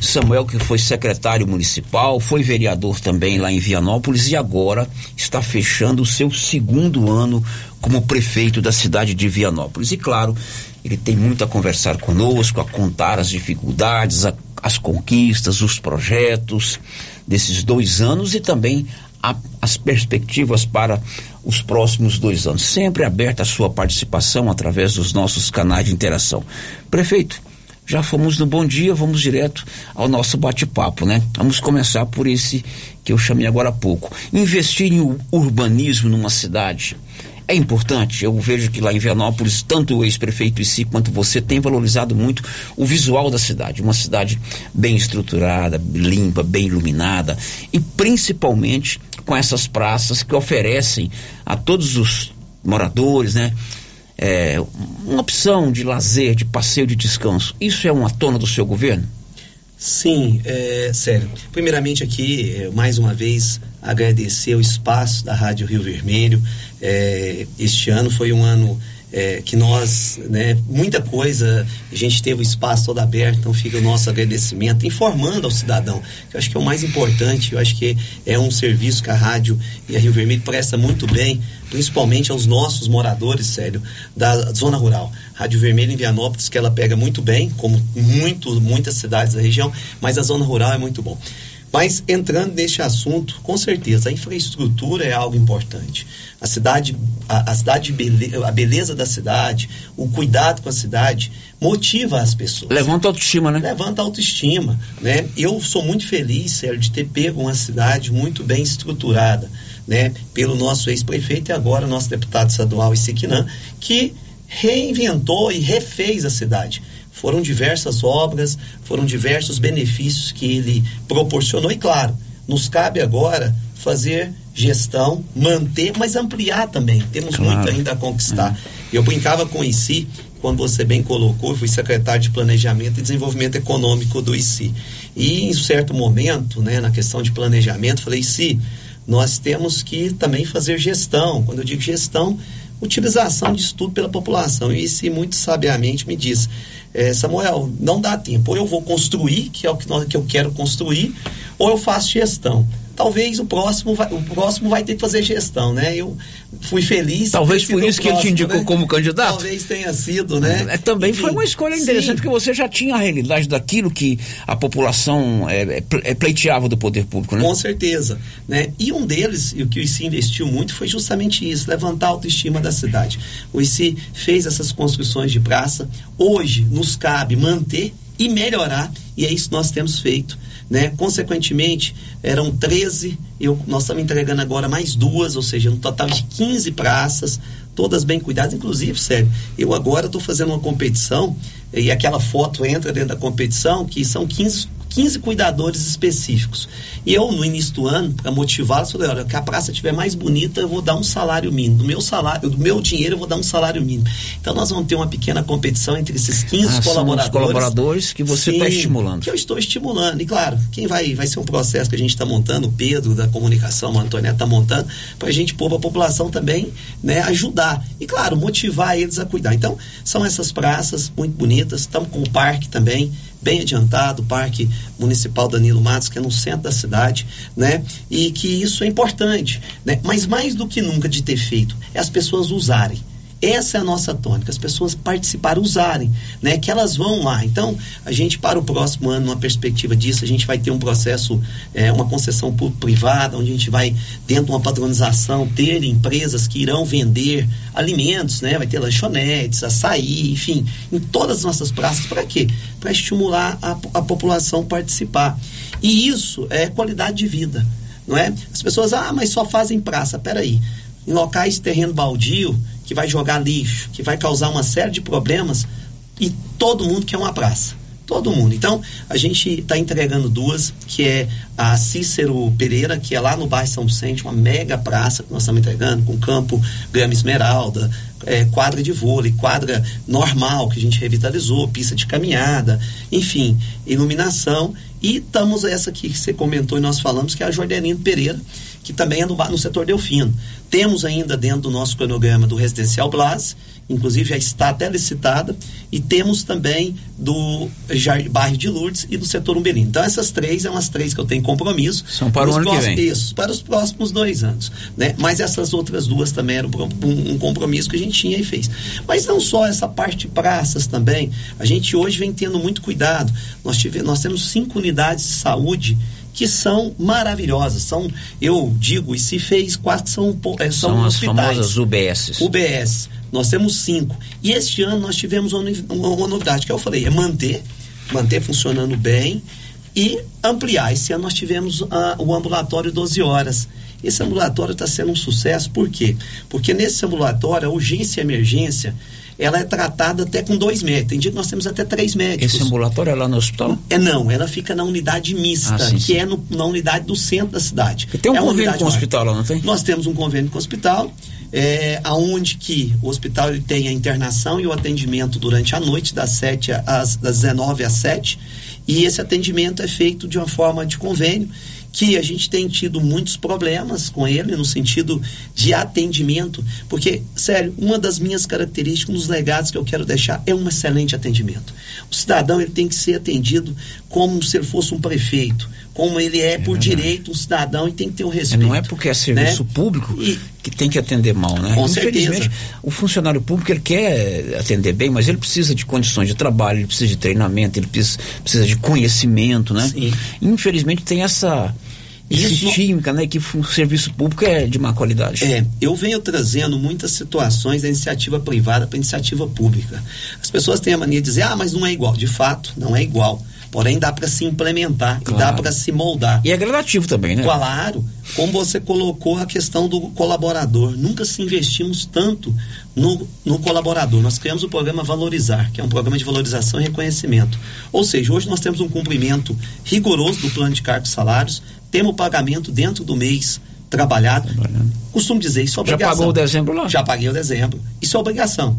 Samuel, que foi secretário municipal, foi vereador também lá em Vianópolis e agora está fechando o seu segundo ano como prefeito da cidade de Vianópolis. E claro, ele tem muito a conversar conosco, a contar as dificuldades, a, as conquistas, os projetos desses dois anos e também a, as perspectivas para os próximos dois anos. Sempre aberta a sua participação através dos nossos canais de interação. Prefeito, já fomos no bom dia, vamos direto ao nosso bate-papo, né? Vamos começar por esse que eu chamei agora há pouco. Investir em urbanismo numa cidade é importante. Eu vejo que lá em Vianópolis, tanto o ex-prefeito em si quanto você tem valorizado muito o visual da cidade. Uma cidade bem estruturada, limpa, bem iluminada e principalmente com essas praças que oferecem a todos os moradores, né? é, uma opção de lazer, de passeio, de descanso. Isso é uma tona do seu governo? Sim, é, sério. Primeiramente aqui, é, mais uma vez, agradecer o espaço da Rádio Rio Vermelho. É, este ano foi um ano é, que nós, né, muita coisa, a gente teve o espaço todo aberto, então fica o nosso agradecimento, informando ao cidadão, que eu acho que é o mais importante, eu acho que é um serviço que a rádio e a Rio Vermelho presta muito bem, principalmente aos nossos moradores, sério, da zona rural. Rádio Vermelho em Vianópolis, que ela pega muito bem, como muito, muitas cidades da região, mas a zona rural é muito bom. Mas entrando neste assunto, com certeza, a infraestrutura é algo importante. A cidade, a, a cidade, a beleza da cidade, o cuidado com a cidade motiva as pessoas. Levanta a autoestima, né? Levanta a autoestima, né? Eu sou muito feliz, Sérgio, de ter pego uma cidade muito bem estruturada, né? Pelo nosso ex-prefeito e agora nosso deputado estadual Isiquinã, que reinventou e refez a cidade foram diversas obras, foram diversos benefícios que ele proporcionou, e claro, nos cabe agora fazer gestão, manter, mas ampliar também. Temos claro. muito ainda a conquistar. É. Eu brincava com o ICI, quando você bem colocou, eu fui secretário de Planejamento e Desenvolvimento Econômico do ICI. E em certo momento, né, na questão de planejamento, falei, ICI, nós temos que também fazer gestão. Quando eu digo gestão, utilização de estudo pela população. E se muito sabiamente me diz, é, Samuel, não dá tempo. Ou eu vou construir, que é o que, nós, que eu quero construir, ou eu faço gestão talvez o próximo vai, o próximo vai ter que fazer gestão, né? Eu fui feliz. Talvez por isso que ele te indicou né? como candidato. Talvez tenha sido, né? É, também Enfim, foi uma escolha interessante, sim. porque você já tinha a realidade daquilo que a população é, é, é, pleiteava do poder público, né? Com certeza, né? E um deles, e o que o ICI investiu muito, foi justamente isso, levantar a autoestima da cidade. O ICI fez essas construções de praça, hoje nos cabe manter e melhorar, e é isso que nós temos feito. Né? Consequentemente, eram 13, eu, nós estamos entregando agora mais duas, ou seja, um total de 15 praças, todas bem cuidadas, inclusive, sério, eu agora estou fazendo uma competição, e aquela foto entra dentro da competição, que são 15 15 cuidadores específicos. E eu, no início do ano, para motivá-los, falei: olha, que a praça estiver mais bonita, eu vou dar um salário mínimo. Do meu salário, do meu dinheiro, eu vou dar um salário mínimo. Então, nós vamos ter uma pequena competição entre esses 15 ah, colaboradores. colaboradores que você está estimulando. Que eu estou estimulando. E claro, quem vai, vai ser um processo que a gente está montando, o Pedro da comunicação, o Antônio está montando, para a gente pôr a população também né, ajudar. E claro, motivar eles a cuidar. Então, são essas praças muito bonitas, estamos com o parque também bem adiantado, o Parque Municipal Danilo Matos, que é no centro da cidade, né? E que isso é importante, né? Mas mais do que nunca de ter feito, é as pessoas usarem. Essa é a nossa tônica, as pessoas participarem, usarem, né? Que elas vão lá. Então, a gente, para o próximo ano, uma perspectiva disso, a gente vai ter um processo, é, uma concessão privada, onde a gente vai, dentro de uma padronização, ter empresas que irão vender alimentos, né? Vai ter lanchonetes, açaí, enfim, em todas as nossas praças. Para quê? Para estimular a, a população participar. E isso é qualidade de vida, não é? As pessoas, ah, mas só fazem praça. Peraí. Em locais terreno baldio, que vai jogar lixo, que vai causar uma série de problemas e todo mundo quer uma praça. Todo mundo. Então, a gente está entregando duas, que é a Cícero Pereira, que é lá no bairro São Vicente, uma mega praça que nós estamos entregando, com campo grama esmeralda, é, quadra de vôlei, quadra normal que a gente revitalizou, pista de caminhada, enfim, iluminação. E estamos essa aqui que você comentou e nós falamos, que é a Jordanino Pereira, que também é no, no setor Delfino. Temos ainda dentro do nosso cronograma do Residencial Blas, inclusive já está até licitada, e temos também do bairro de Lourdes e do setor Umbelino. Então essas três são as três que eu tenho compromisso. São para o ano próximos, que vem. Isso, para os próximos dois anos. Né? Mas essas outras duas também eram um, um compromisso que a gente tinha e fez. Mas não só essa parte de praças também, a gente hoje vem tendo muito cuidado. Nós, tive, nós temos cinco unidades de saúde que são maravilhosas. São, eu digo, e se fez quase são, é, são, são hospitais. as famosas UBS. UBS. Nós temos cinco. E este ano nós tivemos uma, uma, uma novidade que eu falei, é manter, manter funcionando bem e ampliar. Esse ano nós tivemos uh, o ambulatório 12 horas. Esse ambulatório está sendo um sucesso, por quê? Porque nesse ambulatório, a urgência e emergência, ela é tratada até com dois médicos. Tem dia que nós temos até três médicos. Esse ambulatório é lá no hospital? É não, ela fica na unidade mista, ah, sim, que sim. é no, na unidade do centro da cidade. Porque tem um é convênio com o hospital lá, não tem? Nós temos um convênio com o hospital, é, aonde que o hospital ele tem a internação e o atendimento durante a noite, das, 7 às, das 19 às 7, e esse atendimento é feito de uma forma de convênio que a gente tem tido muitos problemas com ele no sentido de atendimento, porque, sério, uma das minhas características, um dos legados que eu quero deixar é um excelente atendimento. O cidadão ele tem que ser atendido como se ele fosse um prefeito, como ele é, é por verdade. direito um cidadão e tem que ter um respeito. Não é porque é serviço né? público e, que tem que atender mal, né? Com certeza. O funcionário público ele quer atender bem, mas ele precisa de condições de trabalho, ele precisa de treinamento, ele precisa, precisa de conhecimento, né? Sim. Infelizmente tem essa isso química, né? Que o serviço público é de má qualidade. É, eu venho trazendo muitas situações da iniciativa privada para a iniciativa pública. As pessoas têm a mania de dizer, ah, mas não é igual. De fato, não é igual. Porém, dá para se implementar claro. e dá para se moldar. E é gradativo também, né? Claro, como você colocou a questão do colaborador. Nunca se investimos tanto no, no colaborador. Nós criamos o programa Valorizar, que é um programa de valorização e reconhecimento. Ou seja, hoje nós temos um cumprimento rigoroso do plano de cargos e salários, temos o pagamento dentro do mês trabalhado. Costumo dizer, isso é obrigação. Já pagou o dezembro lá? Já paguei o dezembro. Isso é obrigação.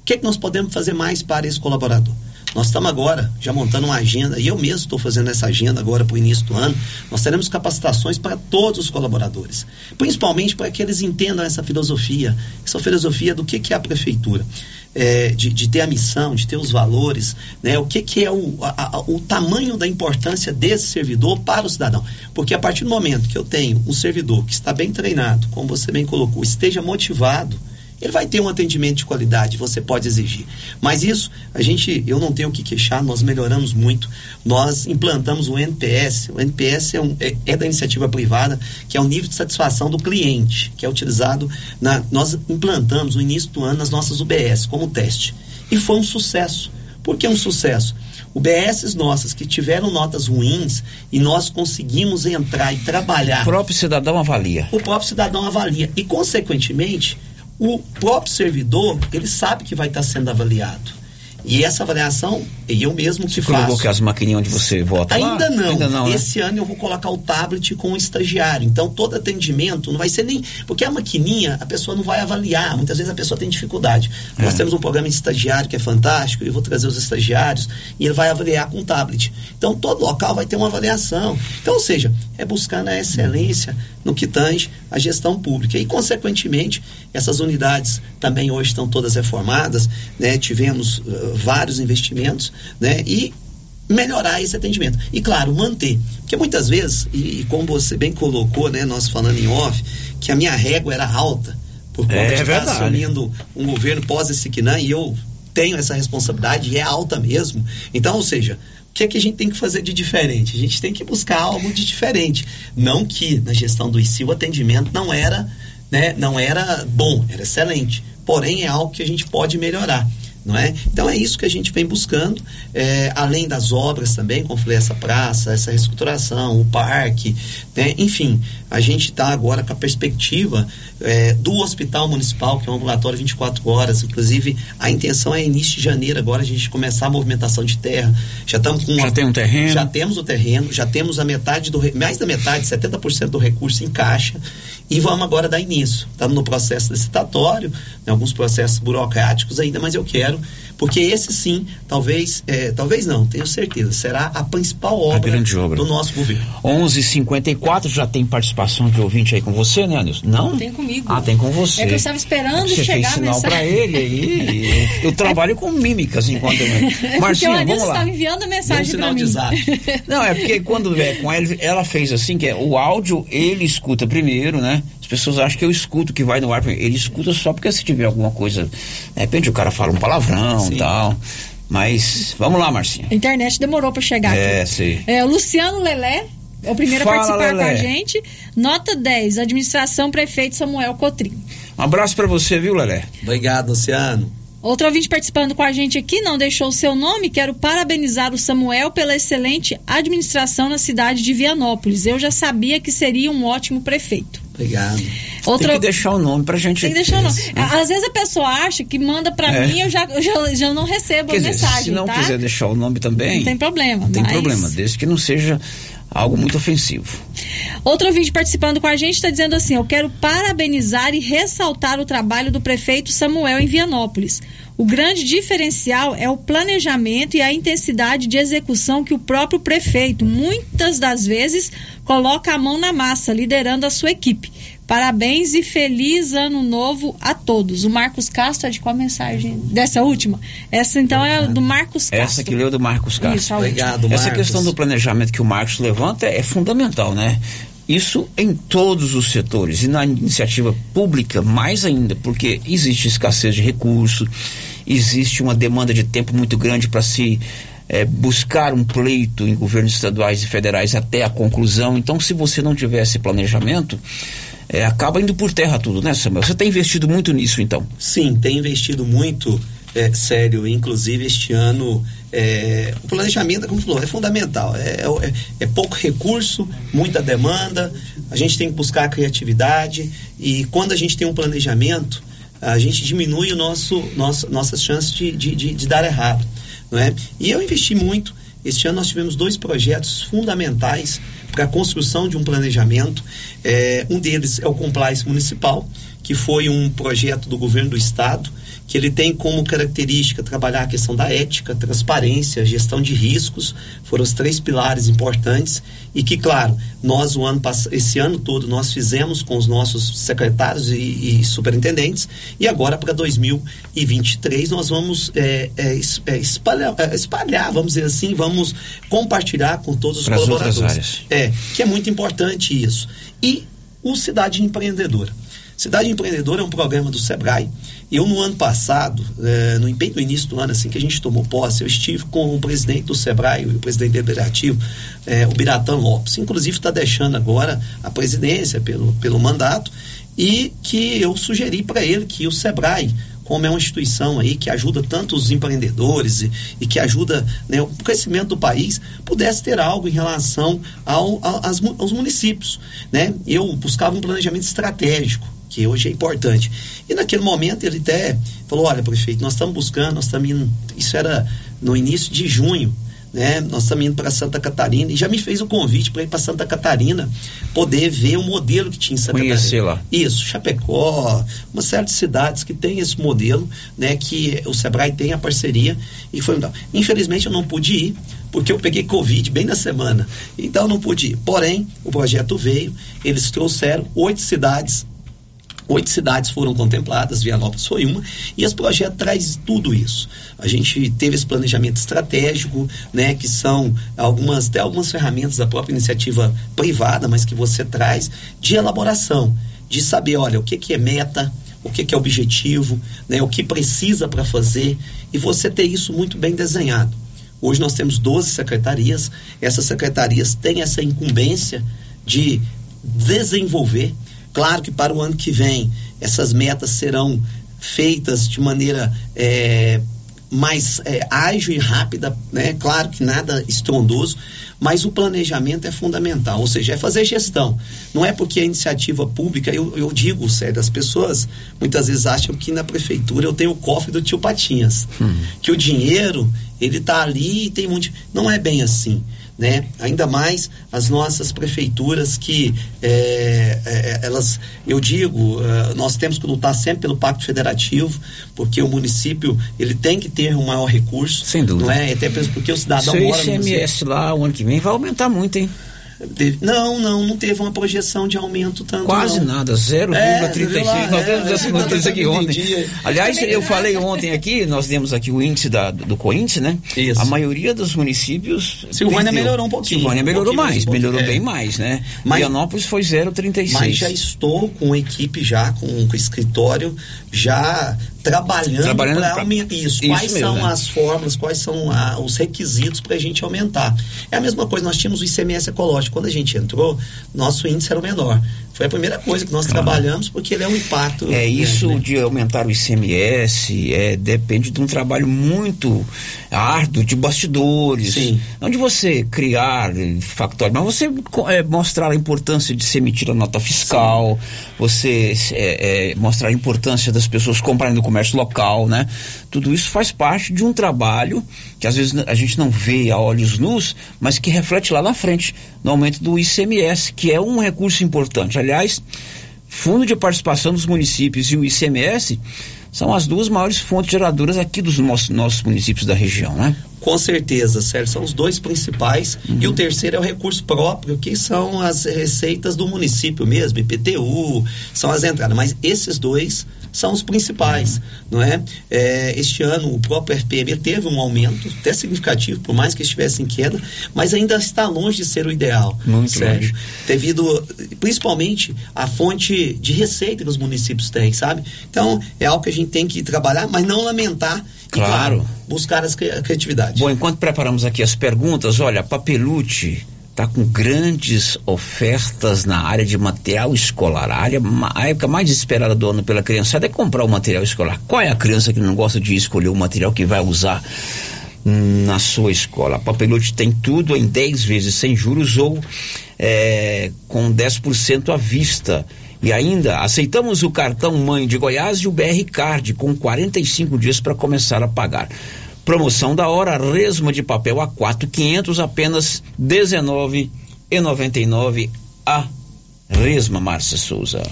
O que, é que nós podemos fazer mais para esse colaborador? Nós estamos agora já montando uma agenda, e eu mesmo estou fazendo essa agenda agora para o início do ano. Nós teremos capacitações para todos os colaboradores, principalmente para que eles entendam essa filosofia, essa filosofia do que, que é a prefeitura. É, de, de, ter a missão, de ter os valores, né? o que, que é o, a, a, o tamanho da importância desse servidor para o cidadão. Porque a partir do momento que eu tenho um servidor que está bem treinado, como você bem colocou, esteja motivado, ele vai ter um atendimento de qualidade, você pode exigir. Mas isso, a gente, eu não tenho o que queixar, nós melhoramos muito. Nós implantamos o NPS. O NPS é, um, é, é da iniciativa privada, que é o nível de satisfação do cliente, que é utilizado na. Nós implantamos no início do ano nas nossas UBS como teste. E foi um sucesso. Por que um sucesso? UBS nossas que tiveram notas ruins e nós conseguimos entrar e trabalhar. O próprio cidadão avalia. O próprio cidadão avalia. E, consequentemente, o próprio servidor, ele sabe que vai estar sendo avaliado. E essa avaliação, eu mesmo que você faço. Colocou as maquininhas onde você vota Ainda lá? não. Ainda não né? Esse né? ano eu vou colocar o tablet com o estagiário. Então, todo atendimento não vai ser nem... Porque a maquininha, a pessoa não vai avaliar. Muitas vezes a pessoa tem dificuldade. É. Nós temos um programa de estagiário que é fantástico. Eu vou trazer os estagiários e ele vai avaliar com o tablet. Então, todo local vai ter uma avaliação. Então, ou seja, é buscar na excelência no que tange a gestão pública. E, consequentemente, essas unidades também hoje estão todas reformadas. Né? Tivemos... Uh, vários investimentos, né? E melhorar esse atendimento. E claro, manter. Porque muitas vezes, e, e como você bem colocou, né, nós falando em off, que a minha régua era alta por conta é, de estar assumindo um governo pós esse Quinã, e eu tenho essa responsabilidade e é alta mesmo. Então, ou seja, o que é que a gente tem que fazer de diferente? A gente tem que buscar algo de diferente. Não que na gestão do ICI o atendimento não era, né, não era bom, era excelente. Porém, é algo que a gente pode melhorar não é? Então é isso que a gente vem buscando, é, além das obras também, como falei, essa praça, essa reestruturação, o parque, né? enfim, a gente está agora com a perspectiva é, do hospital municipal, que é um ambulatório 24 horas, inclusive a intenção é início de janeiro agora a gente começar a movimentação de terra, já estamos com... Já tem um terreno? Já temos o terreno, já temos a metade do, mais da metade, 70% do recurso em caixa, e vamos agora dar início, estamos no processo licitatório, né, alguns processos burocráticos ainda, mas eu quero porque esse sim, talvez, é, talvez não, tenho certeza, será a principal obra, grande obra. do nosso governo. 11:54 já tem participação de ouvinte aí com você, né, Anderson? Não? Tem comigo. Ah, tem com você. É que eu estava esperando você chegar fez sinal a mensagem. para ele aí. Eu, eu trabalho com mímicas enquanto eu... [laughs] É porque o Marcinha, Anilson vamos lá. estava enviando a mensagem para mim. Não, é porque quando é com ela, ela fez assim, que é o áudio ele escuta primeiro, né? As pessoas acham que eu escuto que vai no ar, ele escuta só porque se tiver alguma coisa, de repente o cara fala um palavrão e tal. Mas vamos lá, Marcinha. A internet demorou para chegar É, aqui. sei. É, o Luciano Lelé é o primeiro Fala, a participar com a Lelé. gente. Nota 10, administração prefeito Samuel Cotrim. Um abraço para você, viu, Lelé? Obrigado, Luciano. Outro ouvinte participando com a gente aqui, não deixou o seu nome. Quero parabenizar o Samuel pela excelente administração na cidade de Vianópolis. Eu já sabia que seria um ótimo prefeito. Obrigado. Outra- Tem que deixar o nome pra gente. Tem que deixar o nome. Às vezes a pessoa acha que manda pra É. mim eu já, eu já, já não recebo Quer a dizer, mensagem, se não tá? quiser deixar o nome também, Não tem problema. não tem mas- problema, desde que não seja algo muito ofensivo. Outro ouvinte participando com a gente está dizendo assim: Eu quero parabenizar e ressaltar o trabalho do prefeito Samuel em Vianópolis. O grande diferencial é o planejamento e a intensidade de execução que o próprio prefeito, muitas das vezes, coloca a mão na massa, liderando a sua equipe. Parabéns e feliz ano novo a todos. O Marcos Castro é de qual mensagem? Dessa última? Essa então é do Marcos Castro. Essa que leu do Marcos Castro. Isso, a última. Essa questão do planejamento que o Marcos levanta é fundamental, né? Isso em todos os setores e na iniciativa pública mais ainda, porque existe escassez de recursos, existe uma demanda de tempo muito grande para se eh, buscar um pleito em governos estaduais e federais até a conclusão. Então, se você não tiver esse planejamento, eh, acaba indo por terra tudo, né, Samuel? Você tem investido muito nisso, então? Sim, tem investido muito, é, sério, inclusive este ano. é, o planejamento, como falou, é fundamental. É, é- é pouco recurso, muita demanda, a gente tem que buscar a criatividade e quando a gente tem um planejamento, a gente diminui o nosso, nosso, nossas chances de, de, de, de dar errado. Não é? E eu investi muito. Este ano nós tivemos dois projetos fundamentais para a construção de um planejamento. É, um deles é o Compliance Municipal, que foi um projeto do governo do estado, que ele tem como característica trabalhar a questão da ética, transparência, gestão de riscos, foram os três pilares importantes e que, claro, nós o ano esse ano todo nós fizemos com os nossos secretários e, e superintendentes e agora para 2023 nós vamos é, é, é, espalhar, é, espalhar, vamos dizer assim, vamos compartilhar com todos os Pras colaboradores. É, que é muito importante isso. E o Cidade Empreendedora. Cidade Empreendedora é um programa do Sebrae. Eu, no ano passado, eh, no, bem no início do ano, assim que a gente tomou posse, eu estive com o presidente do Sebrae, o presidente deliberativo, eh, o Biratã Lopes. Inclusive, está deixando agora a presidência pelo, pelo mandato. E que eu sugeri para ele que o Sebrae, como é uma instituição aí que ajuda tanto os empreendedores e, e que ajuda né, o crescimento do país, pudesse ter algo em relação ao, ao- aos municípios. Né? Eu buscava um planejamento estratégico, que hoje é importante. E naquele momento ele até falou: olha, prefeito, nós estamos buscando, nós estamos indo. Isso era no início de junho. Né? Nós estamos indo para Santa Catarina e já me fez o convite para ir para Santa Catarina poder ver o modelo que tinha em Santa Conhecer Catarina. lá. Isso, Chapecó, uma série de cidades que tem esse modelo, né, que o Sebrae tem a parceria e foi. Infelizmente eu não pude ir, porque eu peguei Covid bem na semana, então eu não pude ir. Porém, o projeto veio, eles trouxeram oito cidades Oito cidades foram contempladas, Vianópolis foi uma, e esse projeto traz tudo isso. A gente teve esse planejamento estratégico, né, que são algumas, até algumas ferramentas da própria iniciativa privada, mas que você traz de elaboração, de saber, olha, o que, que é meta, o que, que é objetivo, né, o que precisa para fazer, e você ter isso muito bem desenhado. Hoje nós temos 12 secretarias, essas secretarias têm essa incumbência de desenvolver. Claro que para o ano que vem essas metas serão feitas de maneira é, mais é, ágil e rápida, né? Claro que nada estrondoso, mas o planejamento é fundamental, ou seja, é fazer gestão. Não é porque a iniciativa pública, eu, eu digo, sério, as pessoas muitas vezes acham que na prefeitura eu tenho o cofre do tio Patinhas, que o dinheiro ele está ali e tem muito. Não é bem assim. Né? Ainda mais as nossas prefeituras que é, é, elas, eu digo, uh, nós temos que lutar sempre pelo pacto federativo, porque o município ele tem que ter um maior recurso, sem dúvida, não é? Até porque o cidadão Seu mora ICMS lá o ano que vem vai aumentar muito, hein? Não, não, não teve uma projeção de aumento tanto. Quase não. nada, 0,36. É, nós temos essa notícia aqui ontem. Aliás, eu falei ontem aqui, nós demos aqui o índice da, do Coíndice, né? Isso. A maioria dos municípios. Silvânia perdeu. melhorou um pouquinho. Silvânia melhorou um mais, um melhorou é. bem mais, né? Mas, Vianópolis foi 0,36. Mas já estou com equipe já, com, com escritório, já trabalhando, trabalhando para aumentar isso. isso. Quais mesmo, são né? as fórmulas, quais são a, os requisitos para a gente aumentar? É a mesma coisa, nós tínhamos o ICMS ecológico. Quando a gente entrou, nosso índice era o menor. Foi a primeira coisa que nós claro. trabalhamos, porque ele é um impacto. É isso né? de aumentar o ICMS, é, depende de um trabalho muito árduo de bastidores. Sim. Não de você criar factório, mas você é, mostrar a importância de se emitir a nota fiscal, Sim. você é, mostrar a importância das pessoas comprarem no comércio local, né? Tudo isso faz parte de um trabalho que às vezes a gente não vê a olhos nus, mas que reflete lá na frente, no aumento do ICMS, que é um recurso importante. Aliás, Fundo de Participação dos Municípios e o ICMS são as duas maiores fontes geradoras aqui dos nossos, nossos municípios da região, né? Com certeza, Sérgio, são os dois principais. Uhum. E o terceiro é o recurso próprio, que são as receitas do município mesmo, IPTU, são as entradas. Mas esses dois são os principais, uhum. não é? é? Este ano o próprio RPM teve um aumento até significativo, por mais que estivesse em queda, mas ainda está longe de ser o ideal, Muito Sérgio. Longe. Devido, principalmente, à fonte de receita que os municípios têm, sabe? Então, é algo que a gente tem que trabalhar, mas não lamentar Claro. E, claro buscar as cri criatividade. Bom, enquanto preparamos aqui as perguntas, olha, a Papelute está com grandes ofertas na área de material escolar. A, área, a época mais esperada do ano pela criançada é comprar o material escolar. Qual é a criança que não gosta de escolher o material que vai usar na sua escola? A Papelute tem tudo em 10 vezes sem juros ou é, com 10% à vista. E ainda aceitamos o cartão Mãe de Goiás e o BR Card com 45 dias para começar a pagar. Promoção da hora, resma de papel a 4,500 apenas R$19,99 a resma, Márcia Souza.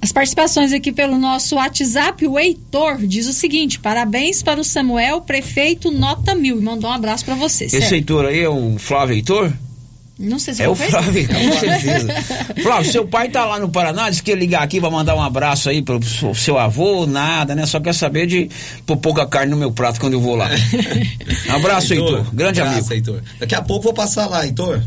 As participações aqui pelo nosso WhatsApp, o Heitor diz o seguinte: parabéns para o Samuel, prefeito nota mil. E mandou um abraço para você. Esse certo? Heitor aí é o Flávio Heitor? Não sei se é o Flávio, com [laughs] certeza. Flávio, seu pai tá lá no Paraná, disse que ia ligar aqui, vai mandar um abraço aí pro seu avô, nada, né? Só quer saber de pôr pouca carne no meu prato quando eu vou lá. Um [laughs] abraço, Heitor. Heitor. Grande abraço, amigo. Heitor. Daqui a pouco vou passar lá, Heitor.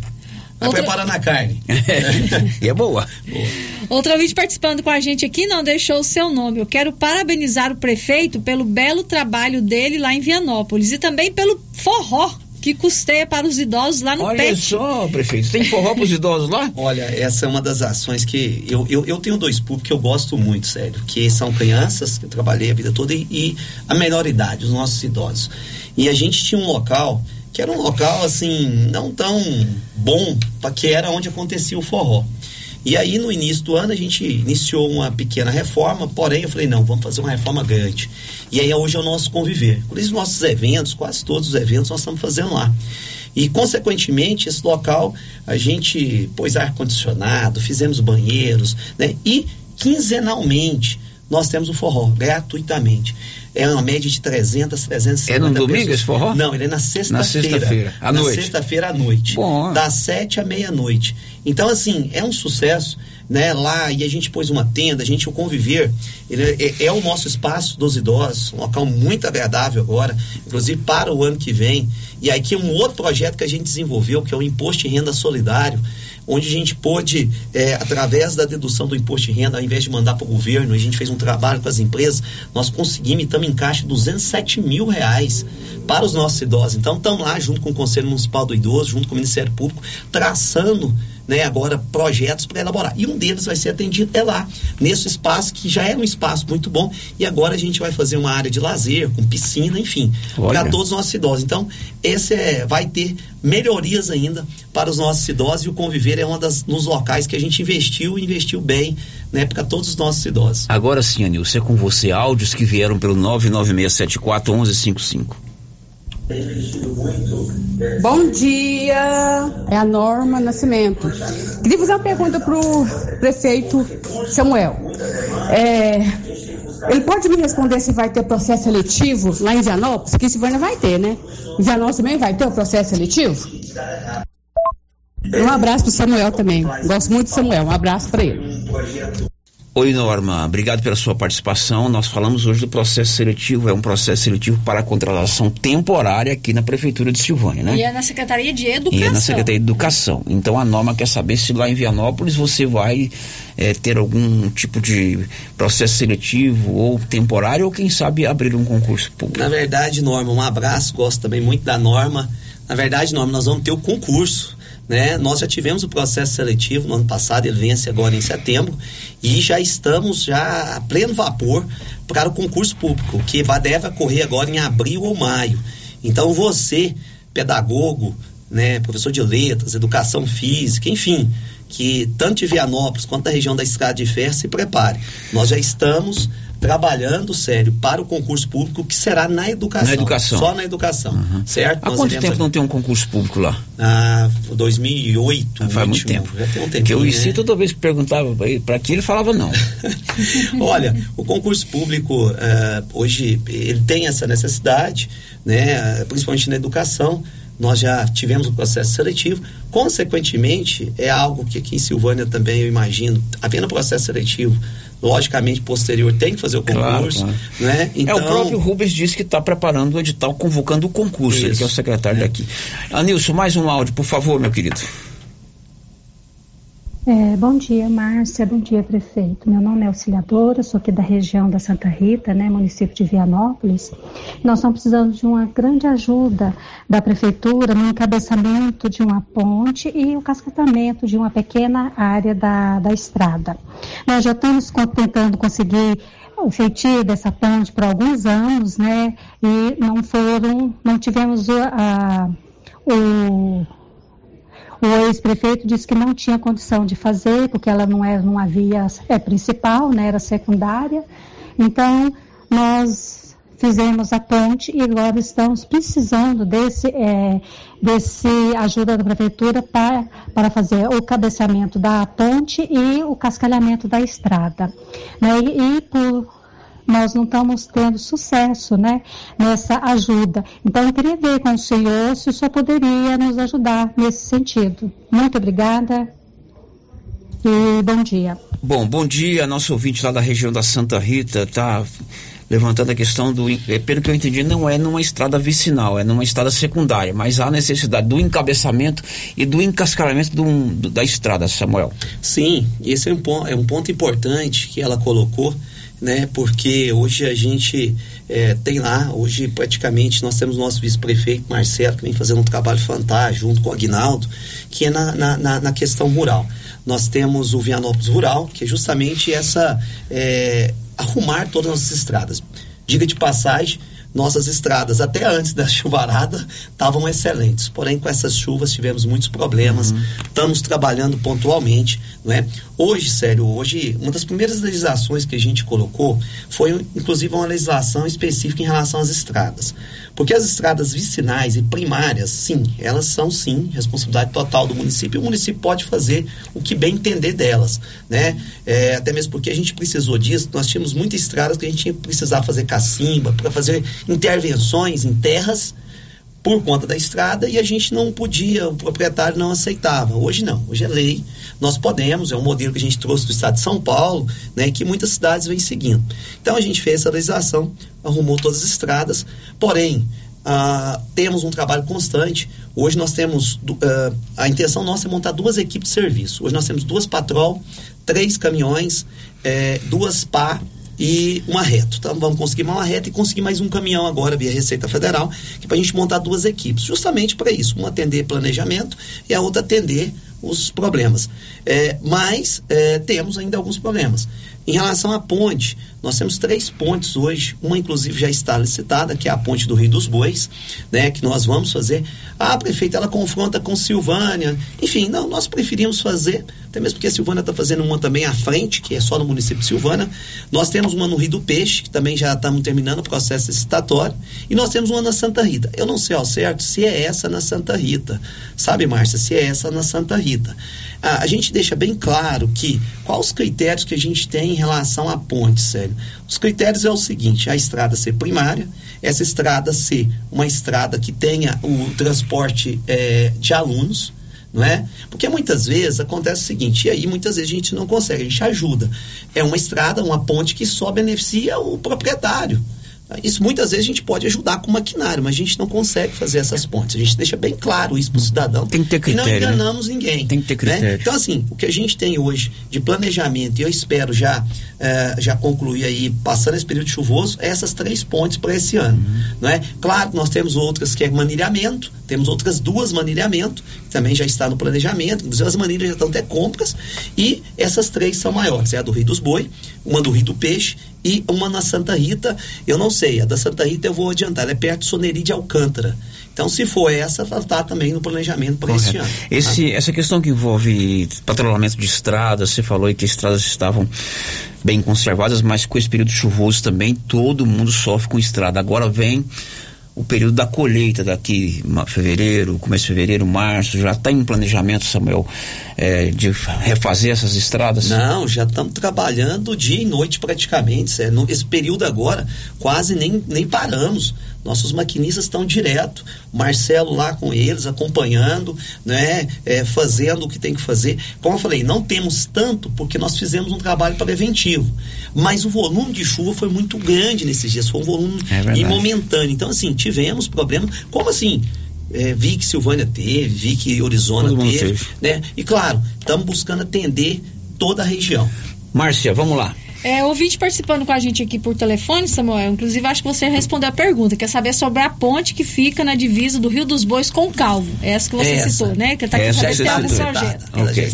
Vai Outra... preparando a carne. [laughs] e é boa. boa. Outro ouvinte participando com a gente aqui não deixou o seu nome. Eu quero parabenizar o prefeito pelo belo trabalho dele lá em Vianópolis e também pelo forró que custeia para os idosos lá no Olha PET. só, prefeito, tem forró para os idosos lá? [laughs] Olha, essa é uma das ações que eu, eu, eu tenho dois públicos que eu gosto muito, sério, que são crianças, que eu trabalhei a vida toda, e, e a menor idade, os nossos idosos. E a gente tinha um local que era um local assim, não tão bom, que era onde acontecia o forró. E aí, no início do ano, a gente iniciou uma pequena reforma, porém, eu falei, não, vamos fazer uma reforma grande. E aí, hoje é o nosso conviver. Por isso, nossos eventos, quase todos os eventos, nós estamos fazendo lá. E, consequentemente, esse local, a gente pôs ar-condicionado, fizemos banheiros, né? E, quinzenalmente, nós temos o forró, gratuitamente. É uma média de 300, 350 É no domingo pessoas. esse forró? Não, ele é na sexta-feira. Na sexta-feira, à na noite. sexta-feira à noite. Bom. Das sete à meia-noite. Então, assim, é um sucesso, né? Lá, e a gente pôs uma tenda, a gente, o conviver, ele é, é, o nosso espaço dos idosos, um local muito agradável agora, inclusive para o ano que vem. E aqui um outro projeto que a gente desenvolveu, que é o Imposto de Renda Solidário, onde a gente pôde, é, através da dedução do imposto de renda, ao invés de mandar para o governo, a gente fez um trabalho com as empresas, nós conseguimos estamos em caixa 207 mil reais para os nossos idosos. Então, estamos lá junto com o Conselho Municipal do Idoso, junto com o Ministério Público, traçando né, agora projetos para elaborar. E um deles vai ser atendido é lá, nesse espaço que já era um espaço muito bom, e agora a gente vai fazer uma área de lazer, com piscina, enfim, para todos os nossos idosos. Então, esse é, vai ter melhorias ainda para os nossos idosos e o conviver é um dos locais que a gente investiu e investiu bem né, para todos os nossos idosos. Agora sim, Anilson, é com você áudios que vieram pelo 99674 1155. Bom dia, é a Norma Nascimento. Queria fazer uma pergunta para o prefeito Samuel. É, ele pode me responder se vai ter processo seletivo lá em Vianópolis? Que Silvânia vai ter, né? Em Vianópolis também vai ter o processo seletivo? Um abraço para Samuel também. Gosto muito de Samuel. Um abraço para ele. Oi, Norma. Obrigado pela sua participação. Nós falamos hoje do processo seletivo. É um processo seletivo para a contratação temporária aqui na Prefeitura de Silvânia, né? E é na Secretaria de Educação. E é na Secretaria de Educação. Então a Norma quer saber se lá em Vianópolis você vai é, ter algum tipo de processo seletivo ou temporário ou quem sabe abrir um concurso público. Na verdade, Norma, um abraço. Gosto também muito da Norma. Na verdade, Norma, nós vamos ter o concurso né? Nós já tivemos o processo seletivo no ano passado, ele vence agora em setembro, e já estamos já a pleno vapor para o concurso público, que vai, deve ocorrer agora em abril ou maio. Então você, pedagogo, né, professor de letras, educação física, enfim, que tanto de Vianópolis quanto da região da Estrada de Ferro se prepare. Nós já estamos trabalhando sério para o concurso público que será na educação. Na educação. Só na educação, uhum. certo? Há Nós quanto tempo não tem um concurso público lá? Ah, 2008. Ah, faz 21, muito tempo. Já tem um tempo. Que eu né? toda vez que perguntava para que ele falava não. [laughs] Olha, o concurso público uh, hoje ele tem essa necessidade, né, principalmente na educação nós já tivemos o um processo seletivo. Consequentemente, é algo que aqui em Silvânia também eu imagino, havendo processo seletivo, logicamente posterior tem que fazer o concurso, claro, claro. né? Então, é, o então, próprio Rubens disse que está preparando o edital, convocando o concurso, isso. ele que é o secretário é. daqui. Anilson, mais um áudio, por favor, meu querido. É, bom dia, Márcia. Bom dia, prefeito. Meu nome é Auxiliadora, sou aqui da região da Santa Rita, né, município de Vianópolis. Nós estamos precisando de uma grande ajuda da prefeitura no encabeçamento de uma ponte e o cascatamento de uma pequena área da, da estrada. Nós já estamos tentando conseguir o feitio dessa ponte por alguns anos, né, e não foram, não tivemos a, a o o ex-prefeito disse que não tinha condição de fazer, porque ela não era numa via é, principal, né, era secundária. Então, nós fizemos a ponte e agora estamos precisando desse, é, desse ajuda da prefeitura para, para fazer o cabeçamento da ponte e o cascalhamento da estrada. Né? E, e por nós não estamos tendo sucesso né, nessa ajuda. Então, eu queria ver com o senhor se o senhor poderia nos ajudar nesse sentido. Muito obrigada e bom dia. Bom, bom dia. Nosso ouvinte lá da região da Santa Rita está levantando a questão do. É, pelo que eu entendi, não é numa estrada vicinal, é numa estrada secundária, mas há necessidade do encabeçamento e do encascaramento do, do, da estrada, Samuel. Sim, esse é um, ponto, é um ponto importante que ela colocou né? Porque hoje a gente é, tem lá, hoje praticamente nós temos nosso vice-prefeito Marcelo, que vem fazendo um trabalho fantástico junto com o Aguinaldo, que é na, na, na questão rural. Nós temos o Vianópolis Rural, que é justamente essa é, arrumar todas as estradas. Diga de passagem, nossas estradas, até antes da [laughs] chuvarada, estavam excelentes. Porém, com essas chuvas tivemos muitos problemas. Uhum. Estamos trabalhando pontualmente, não é? Hoje, sério, hoje, uma das primeiras legislações que a gente colocou foi, inclusive, uma legislação específica em relação às estradas. Porque as estradas vicinais e primárias, sim, elas são, sim, responsabilidade total do município. E o município pode fazer o que bem entender delas, né? É, até mesmo porque a gente precisou disso. Nós tínhamos muitas estradas que a gente ia precisar fazer cacimba, para fazer intervenções em terras por conta da estrada e a gente não podia, o proprietário não aceitava. Hoje não, hoje é lei, nós podemos, é um modelo que a gente trouxe do estado de São Paulo, né, que muitas cidades vêm seguindo. Então a gente fez essa legislação, arrumou todas as estradas, porém, ah, temos um trabalho constante. Hoje nós temos, ah, a intenção nossa é montar duas equipes de serviço. Hoje nós temos duas patrol, três caminhões, eh, duas pá e uma reta. Então vamos conseguir uma reta e conseguir mais um caminhão agora via Receita Federal, que é para a gente montar duas equipes, justamente para isso, uma atender planejamento e a outra atender os problemas. É, mas é, temos ainda alguns problemas. Em relação à ponte, nós temos três pontes hoje, uma inclusive já está licitada, que é a ponte do Rio dos Bois, né, que nós vamos fazer. A prefeita ela confronta com Silvânia, enfim, não, nós preferimos fazer, até mesmo porque a Silvânia está fazendo uma também à frente, que é só no município de Silvânia. Nós temos uma no Rio do Peixe, que também já estamos terminando o processo licitatório, e nós temos uma na Santa Rita. Eu não sei ao certo se é essa na Santa Rita, sabe, Márcia, se é essa na Santa Rita. Ah, a gente deixa bem claro que quais os critérios que a gente tem em relação à ponte, sério. Os critérios é o seguinte: a estrada ser primária, essa estrada ser uma estrada que tenha o transporte é, de alunos, não é? Porque muitas vezes acontece o seguinte, e aí muitas vezes a gente não consegue, a gente ajuda. É uma estrada, uma ponte que só beneficia o proprietário. Isso muitas vezes a gente pode ajudar com maquinário, mas a gente não consegue fazer essas pontes. A gente deixa bem claro isso para o cidadão. Tem que ter critério. E não enganamos né? ninguém. Tem que ter né? critério. Né? Então, assim, o que a gente tem hoje de planejamento, e eu espero já, eh, já concluir aí, passando esse período chuvoso, é essas três pontes para esse ano. Uhum. Não é? Claro que nós temos outras que é manilhamento, temos outras duas manilhamento, que também já está no planejamento, inclusive as manilhas já estão até compras, e essas três são maiores. É a do Rio dos Boi, uma do Rio do Peixe e uma na Santa Rita. Eu não sei, a da Santa Rita eu vou adiantar, ela é perto de Soneri de Alcântara. Então, se for essa, ela está também no planejamento para este ano. Esse, tá? Essa questão que envolve patrulhamento de estradas, você falou que as estradas estavam bem conservadas, mas com esse período chuvoso também, todo mundo sofre com estrada. Agora vem o período da colheita daqui, fevereiro, começo de fevereiro, março, já está em planejamento, Samuel, é, de refazer essas estradas? Não, já estamos trabalhando dia e noite praticamente. Esse período agora, quase nem, nem paramos. Nossos maquinistas estão direto, Marcelo lá com eles, acompanhando, né, é, fazendo o que tem que fazer. Como eu falei, não temos tanto porque nós fizemos um trabalho preventivo, mas o volume de chuva foi muito grande nesses dias, foi um volume é momentâneo. Então, assim, tivemos problema. Como assim? É, vi que Silvânia teve, vi que Orizona teve, teve, né? E claro, estamos buscando atender toda a região. Márcia, vamos lá. É, ouvinte participando com a gente aqui por telefone, Samuel, inclusive acho que você respondeu a pergunta, quer saber sobre a ponte que fica na divisa do Rio dos Bois com Calvo. É essa que você essa. citou, né? Que está aqui essa saber se okay.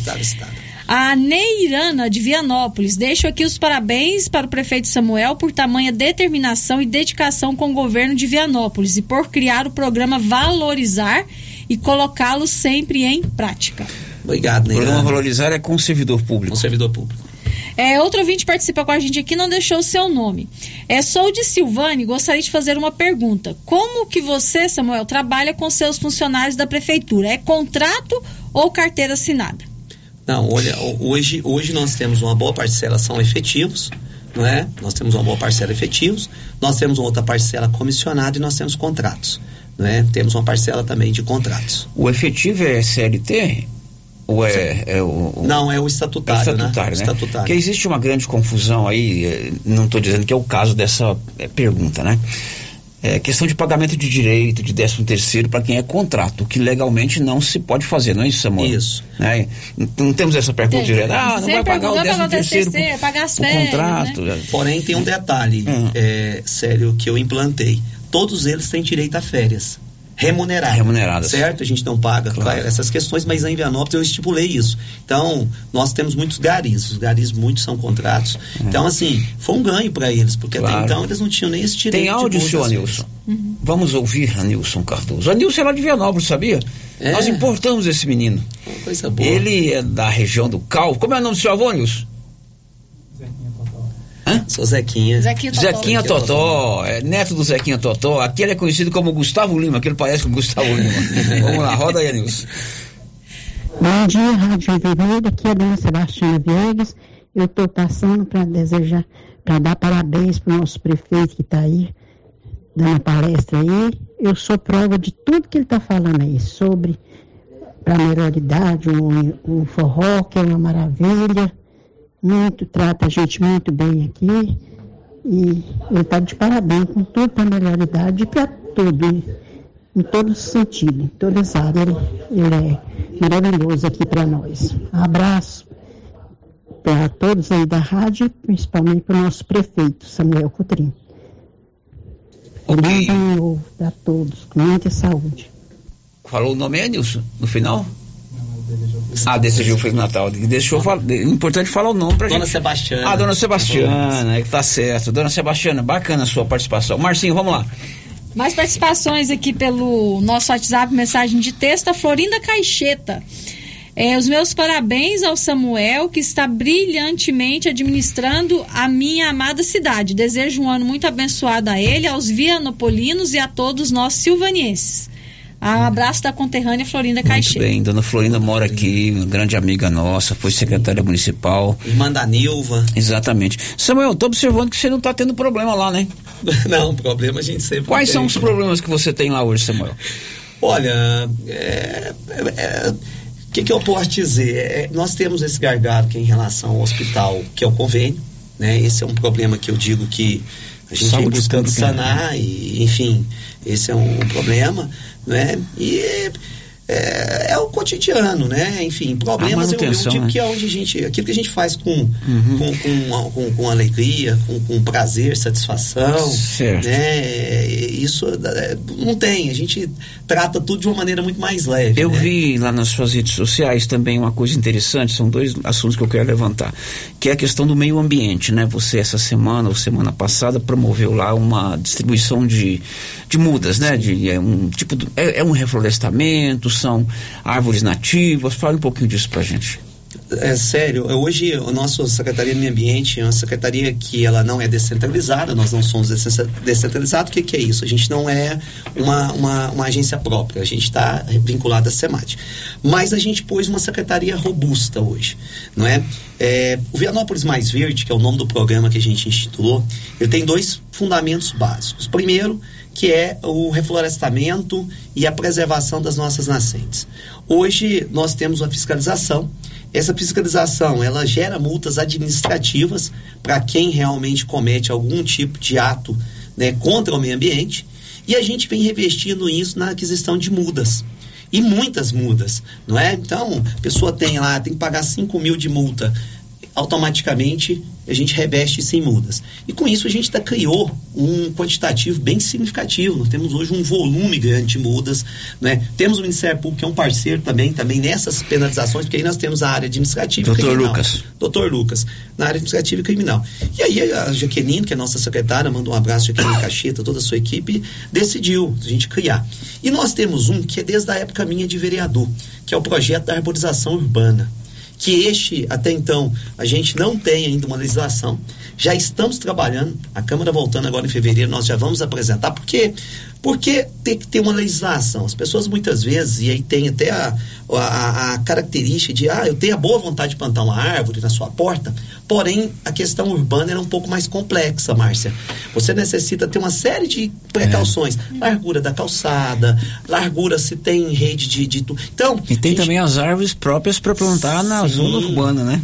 A Neirana de Vianópolis, deixo aqui os parabéns para o prefeito Samuel por tamanha determinação e dedicação com o governo de Vianópolis e por criar o programa Valorizar e colocá-lo sempre em prática. Obrigado, Neirana. O programa Valorizar é com o servidor público. Com o servidor público. É, outro ouvinte participa com a gente aqui, não deixou o seu nome. É, sou de Silvane, gostaria de fazer uma pergunta. Como que você, Samuel, trabalha com seus funcionários da prefeitura? É contrato ou carteira assinada? Não, olha, hoje, hoje nós temos uma boa parcela são efetivos, não é? Nós temos uma boa parcela efetivos, nós temos outra parcela comissionada e nós temos contratos, não é? Temos uma parcela também de contratos. O efetivo é CLT? Ou é, é o, Não, é o estatutário. É o estatutário, né? né? Estatutário. Porque existe uma grande confusão aí, eh, não estou dizendo que é o caso dessa eh, pergunta, né? É questão de pagamento de direito, de décimo terceiro para quem é contrato, que legalmente não se pode fazer, não é isso, Samuel? Isso. Né? Não temos essa pergunta tem, direta, ah, não vai pagar o décimo terceiro, terceiro pagar as férias, contrato. Né? Porém, tem um detalhe, hum. é, sério, que eu implantei. Todos eles têm direito a férias remuneradas. Remuneradas. Certo? A gente não paga claro. essas questões, mas em Vianópolis eu estipulei isso. Então, nós temos muitos garis. Os garis, muitos são contratos. É. Então, assim, foi um ganho para eles, porque claro. até então eles não tinham nem esse direito. Tem áudio, senhor Anilson? Uhum. Vamos ouvir Anilson Cardoso. Anilson é lá de Vianópolis, sabia? É. Nós importamos esse menino. coisa boa. Ele é da região do Cal. Como é o nome do seu avô, Anilson? Hã? Sou Zequinha. Zequinha Totó. Zequinha Totó, é neto do Zequinha Totó. Aqui ele é conhecido como Gustavo Lima, que ele parece com Gustavo Lima. [laughs] Vamos lá, roda aí, Nilson. Bom dia, Rádio Vermelho. Aqui é a dona Sebastiana Viegas. Eu estou passando para desejar, para dar parabéns para o nosso prefeito que está aí, dando a palestra aí. Eu sou prova de tudo que ele está falando aí, sobre para a melhor idade, um, um forró que é uma maravilha muito, trata a gente muito bem aqui. E ele está de parabéns com para a melhor idade e para tudo, em todo sentido, em todas as áreas. Ele, é maravilhoso aqui para nós. Abraço para todos aí da rádio, principalmente para o nosso prefeito, Samuel Cotrim. Okay. Obrigado a todos, com muita saúde. Falou o nome é Nilson, no final? Ah, desejou Feliz Natal. Deixou, é importante falar o nome pra Dona gente. Sebastiana. Ah, Dona Sebastiana, é que tá certo. Dona Sebastiana, bacana a sua participação. Marcinho, vamos lá. Mais participações aqui pelo nosso WhatsApp, mensagem de texto, a Florinda Caixeta. É, os meus parabéns ao Samuel, que está brilhantemente administrando a minha amada cidade. Desejo um ano muito abençoado a ele, aos vianopolinos e a todos nós silvanienses. Um abraço da conterrânea Florinda Caixeta. Muito bem, dona Florinda mora aqui, uma grande amiga nossa, foi secretária municipal. Irmã da Nilva. Exatamente. Samuel, tô observando que você não está tendo problema lá, né? [laughs] Não, problema a gente sempre Quais tem. são os problemas que você tem lá hoje, Samuel? Olha, é, é, o que, que, eu posso dizer? É, nós temos esse gargalo que é em relação ao hospital, que é o convênio, né? Esse é um problema que eu digo que a gente vem buscando sanar e, enfim, esse é um, problema, né? E é, é, o cotidiano, né? Enfim, problemas eu, eu digo né? que é onde a gente, aquilo que a gente faz com, uhum. com, com, com, com, alegria, com, com prazer, satisfação, certo. né? Isso é, não tem, a gente trata tudo de uma maneira muito mais leve. Eu né? vi lá nas suas redes sociais também uma coisa interessante, são dois assuntos que eu quero levantar, que é a questão do meio ambiente, né? Você essa semana ou semana passada promoveu lá uma distribuição de, de mudas, né? De, é um tipo de, é, é um reflorestamento, são árvores nativas. Fale um pouquinho disso pra gente. É sério, hoje a nossa Secretaria do Meio Ambiente é uma secretaria que ela não é descentralizada, nós não somos descentralizados. O que, que é isso? A gente não é uma, uma, uma agência própria, a gente está vinculado à SEMAT. Mas a gente pôs uma secretaria robusta hoje, não é? é? O Vianópolis Mais Verde, que é o nome do programa que a gente instituiu, ele tem dois fundamentos básicos. Primeiro, que é o reflorestamento e a preservação das nossas nascentes. Hoje nós temos uma fiscalização. Essa fiscalização ela gera multas administrativas para quem realmente comete algum tipo de ato né, contra o meio ambiente. E a gente vem revestindo isso na aquisição de mudas e muitas mudas, não é? Então, a pessoa tem lá, tem que pagar 5 mil de multa automaticamente a gente reveste sem mudas. E com isso a gente tá, criou um quantitativo bem significativo. Nós temos hoje um volume grande de mudas. Né? Temos o Ministério Público, que é um parceiro também, também nessas penalizações, porque aí nós temos a área administrativa Doutor e criminal. Lucas. Doutor Lucas, na área administrativa e criminal. E aí a Jaqueline, que é nossa secretária, manda um abraço, Jaqueline Cacheta, toda a sua equipe, decidiu a gente criar. E nós temos um que é desde a época minha de vereador, que é o projeto da arborização urbana que este, até então, a gente não tem ainda uma legislação. Já estamos trabalhando, a Câmara voltando agora em fevereiro, nós já vamos apresentar, porque porque tem que ter uma legislação. As pessoas muitas vezes, e aí tem até a, a, a, característica de, ah, eu tenho a boa vontade de plantar uma árvore na sua porta, porém a questão urbana é um pouco mais complexa, Márcia. Você necessita ter uma série de precauções. É. Largura da calçada, largura se tem rede de. de então, e tem gente... também as árvores próprias para plantar na Sim. zona urbana, né?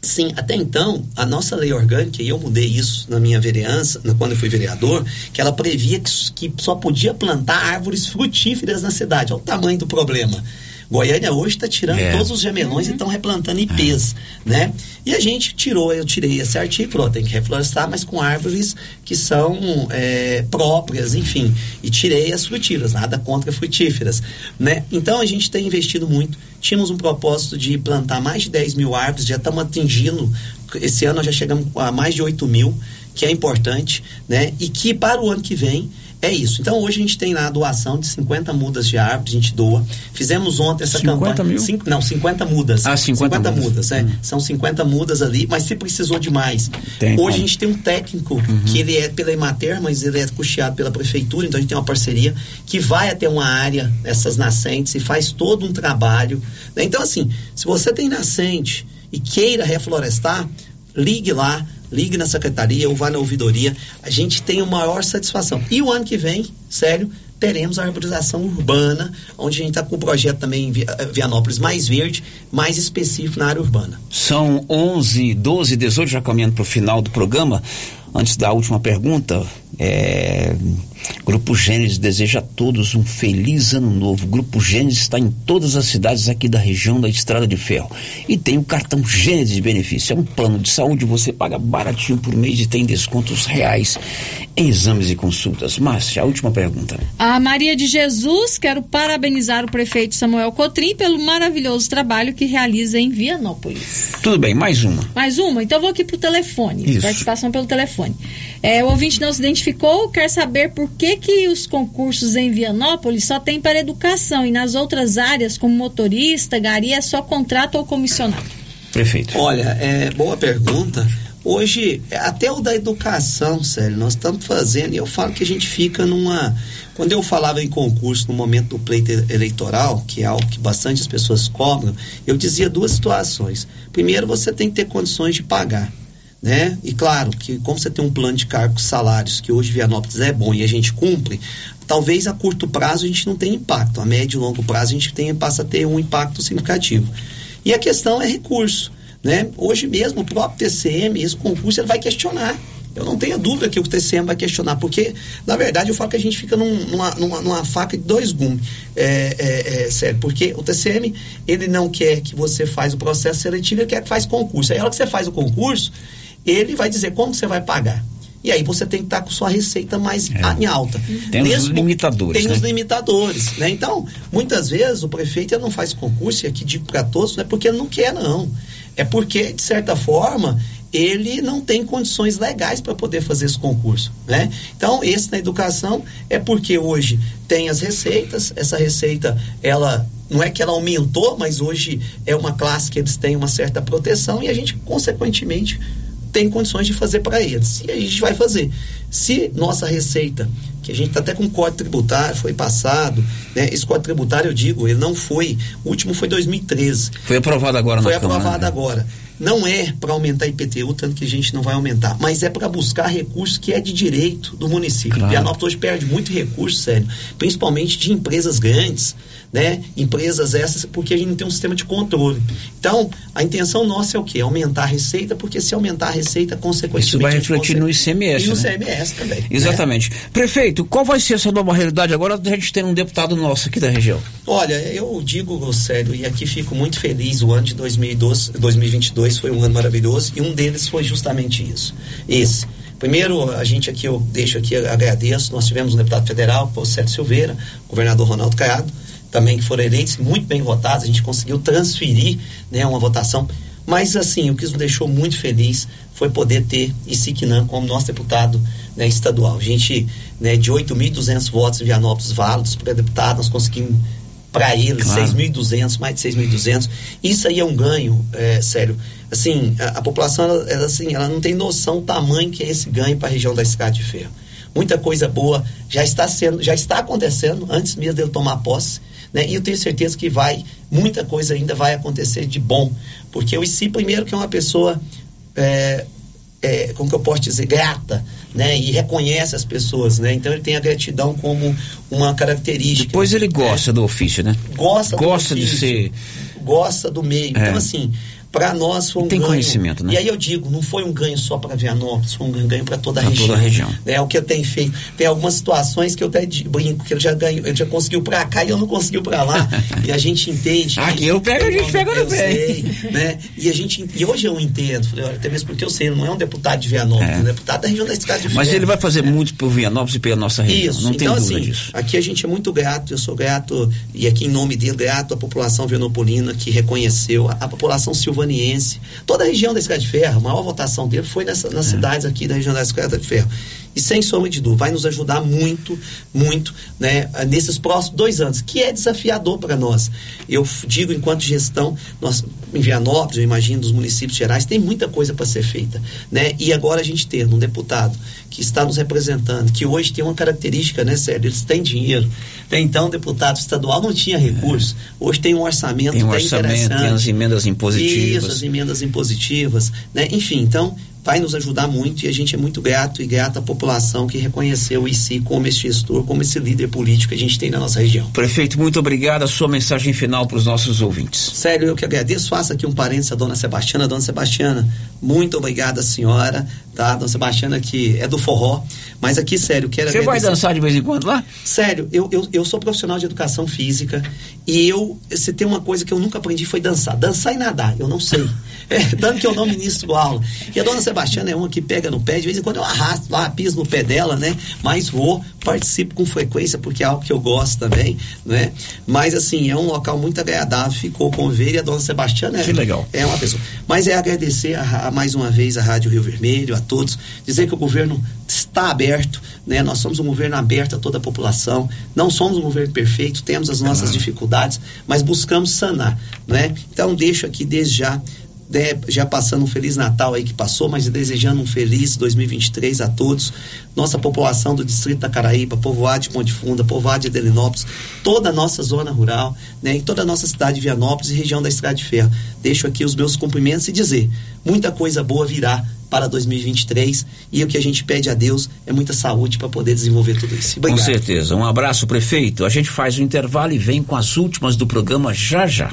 Sim, até então, a nossa lei orgânica, e eu mudei isso na minha vereança, quando eu fui vereador, que ela previa que, que só podia plantar árvores frutíferas na cidade. Olha o tamanho do problema. Goiânia hoje está tirando é. todos os gemelões uhum. e estão replantando ipês, é. né? E a gente tirou, eu tirei esse artigo, falou, tem que reflorestar, mas com árvores que são é, próprias, enfim. E tirei as frutíferas, nada contra frutíferas, né? Então a gente tem investido muito. Tínhamos um propósito de plantar mais de 10 mil árvores, já estamos atingindo, esse ano nós já chegamos a mais de 8 mil, que é importante, né? E que para o ano que vem é isso. Então hoje a gente tem lá a doação de 50 mudas de árvores, a gente doa. Fizemos ontem essa 50 campanha. Mil? Cinco, não, 50 mudas. Ah, 50, 50 mudas. mudas é. Hum. São 50 mudas ali, mas se precisou de mais. Tem, hoje como? a gente tem um técnico uhum. que ele é pela Emater, mas ele é custeado pela prefeitura, então a gente tem uma parceria que vai até uma área, essas nascentes, e faz todo um trabalho. Né? Então, assim, se você tem nascente e queira reflorestar, ligue lá, ligue na secretaria ou vá na ouvidoria. A gente tem a maior satisfação. E o ano que vem, sério, teremos a arborização urbana, onde a gente está com o projeto também em Vianópolis mais verde, mais específico na área urbana. São 11, 12, 18, já caminhando para o final do programa. Antes da última pergunta, é, Grupo Gênesis deseja a todos um feliz ano novo. Grupo Gênesis está em todas as cidades aqui da região da Estrada de Ferro. E tem o cartão Gênesis de benefício. É um plano de saúde, você paga baratinho por mês e tem descontos reais em exames e consultas. Márcia, a última pergunta. A Maria de Jesus, quero parabenizar o prefeito Samuel Cotrim pelo maravilhoso trabalho que realiza em Vianópolis. Tudo bem, mais uma. Mais uma? Então vou aqui para o telefone. Isso. Participação pelo telefone. É, o ouvinte não se identificou, quer saber por que, que os concursos em Vianópolis só tem para educação e nas outras áreas, como motorista, gari, é só contrato ou comissionado. Prefeito. Olha, é boa pergunta. Hoje, até o da educação, sério, nós estamos fazendo, e eu falo que a gente fica numa. Quando eu falava em concurso no momento do pleito eleitoral, que é algo que bastante as pessoas cobram, eu dizia duas situações. Primeiro, você tem que ter condições de pagar. Né? E claro que como você tem um plano de cargos salários que hoje Vianópolis é bom e a gente cumpre, talvez a curto prazo a gente não tenha impacto, a médio e longo prazo a gente tenha, passa a ter um impacto significativo. E a questão é recurso. Né? Hoje mesmo, o próprio TCM, esse concurso, ele vai questionar. Eu não tenho dúvida que o TCM vai questionar, porque, na verdade, eu falo que a gente fica num, numa, numa, numa, faca de dois gumes. É, é, é, sério, porque o TCM, ele não quer que você faz o processo seletivo, ele quer que faz concurso. Aí, a hora que você faz o concurso, ele vai dizer como você vai pagar. E aí você tem que estar com sua receita mais É. em alta. Tem os limitadores, Tem né? os limitadores, né? Então, muitas vezes o prefeito não faz concurso, e aqui digo para todos, não é porque ele não quer, não. É porque, de certa forma, ele não tem condições legais para poder fazer esse concurso, né? Então, esse na educação é porque hoje tem as receitas, essa receita, ela não é que ela aumentou, mas hoje é uma classe que eles têm uma certa proteção e a gente, consequentemente, tem condições de fazer para eles. E a gente vai fazer. Se nossa receita, que a gente está até com código tributário, foi passado, né? esse código tributário, eu digo, ele não foi, o último foi 2013. Foi aprovado agora Foi na Câmara. aprovado né? agora. Não é para aumentar IPTU, tanto que a gente não vai aumentar, mas é para buscar recursos que é de direito do município. Claro. Vianópolis hoje perde muito recurso, sério, principalmente de empresas grandes, né? Empresas essas, porque a gente não tem um sistema de controle. Então, a intenção nossa é o quê? Aumentar a receita, porque se aumentar a receita, consequentemente. Isso vai a refletir no ICMS, E no né? CMS também. né? Exatamente. Prefeito, qual vai ser essa nova realidade agora da gente ter um deputado nosso aqui da região? Olha, eu digo, sério, e aqui fico muito feliz, o ano de 2012, 2022 foi um ano maravilhoso e um deles foi justamente isso. Esse. Primeiro, a gente aqui, eu deixo aqui, agradeço, nós tivemos um deputado federal, o Sérgio Silveira, o governador Ronaldo Caiado, também que foram eleitos, muito bem votados, a gente conseguiu transferir né, uma votação. Mas, assim, o que nos deixou muito feliz foi poder ter Isiquinã como nosso deputado né, estadual. A gente, né, de 8.200 votos em Vianópolis válidos para deputado, nós conseguimos para ele Claro. 6.200, mais de 6.200. Isso aí é um ganho, é, sério. Assim, a, a população, ela, ela, assim, ela não tem noção do tamanho que é esse ganho para a região da Estrada de Ferro. Muita coisa boa já está sendo, já está acontecendo antes mesmo dele tomar posse. Né? E eu tenho certeza que vai, muita coisa ainda vai acontecer de bom. Porque o ICI, primeiro, que é uma pessoa, é, é, como que eu posso dizer, grata, né? E reconhece as pessoas, né? Então ele tem a gratidão como uma característica. Depois ele gosta do ofício, né? Gosta do Gosta de ofício, ser. Gosta do meio. É. Então, assim, para nós foi um Tem ganho. conhecimento, né? E aí eu digo, não foi um ganho só para Vianópolis, foi um ganho para toda a Pra região. toda a região. É o que eu tenho feito. Tem algumas situações que eu até brinco, que ele já ganhou, ele já conseguiu para cá e eu não conseguiu para lá. [laughs] e a gente entende. Aqui eu pego, a gente pega no pé. né? E a gente e hoje eu entendo, falei, olha, até mesmo porque eu sei, não é um deputado de Vianópolis, É. é um deputado da região da Estrada de Mas ele vai fazer muito por Vianópolis e pela nossa região. Isso, não então tenho dúvida assim, disso. aqui a gente é muito grato, eu sou grato, e aqui em nome dele, grato à população venopolina que reconheceu, a, a população silvaniense, toda a região da Estrada de Ferro, a maior votação dele foi nessa, É. nas cidades aqui da região da Estrada de Ferro. E sem sombra de dúvida, vai nos ajudar muito, muito, né, nesses próximos dois anos, que é desafiador para nós. Eu digo, enquanto gestão, nós, em Vianópolis, eu imagino, dos municípios gerais, tem muita coisa para ser feita, né? E agora a gente ter um deputado que está nos representando, que hoje tem uma característica, né, Sérgio? Eles têm dinheiro. Até então, o deputado estadual não tinha recursos. Hoje tem um orçamento, Tem um orçamento, tem as emendas impositivas. Isso, as emendas impositivas, né? Enfim, então, vai nos ajudar muito e a gente é muito grato e grata à população que reconheceu o ICI como esse gestor, como esse líder político que a gente tem na nossa região. Prefeito, muito obrigado. A sua mensagem final para os nossos ouvintes. Sério, eu que agradeço. Faço aqui um parênteses à dona Sebastiana. Dona Sebastiana, muito obrigada, senhora. Tá? Dona Sebastiana, que é do forró. Mas aqui, sério, quero Você vai dançar de vez em quando lá? Sério, eu, eu, eu sou profissional de educação física e eu, se tem uma coisa que eu nunca aprendi foi dançar. Dançar e nadar, eu não sei. [laughs] É, tanto que eu não ministro aula. E a dona Sebastiana é uma que pega no pé, de vez em quando eu arrasto lá, piso no pé dela, né? Mas vou, participo com frequência, porque é algo que eu gosto também, né? Mas assim, é um local muito agradável, ficou com ver e a dona Sebastiana é, que legal. é uma pessoa. Mas é agradecer a, a, mais uma vez a Rádio Rio Vermelho, a todos, dizer que o governo está aberto, né? Nós somos um governo aberto a toda a população, não somos um governo perfeito, temos as nossas dificuldades, mas buscamos sanar, né? Então deixo aqui desde já né, já passando um Feliz Natal aí que passou, mas desejando um feliz 2023 a todos. Nossa população do Distrito da Caraíba, povoado de Ponte Funda, povoado de Adelinópolis, toda a nossa zona rural, né, e toda a nossa cidade de Vianópolis e região da Estrada de Ferro. Deixo aqui os meus cumprimentos e dizer, muita coisa boa virá para 2023 e o que a gente pede a Deus é muita saúde para poder desenvolver tudo isso. Obrigado. Com certeza. Um abraço, prefeito. A gente faz o intervalo e vem com as últimas do programa já já.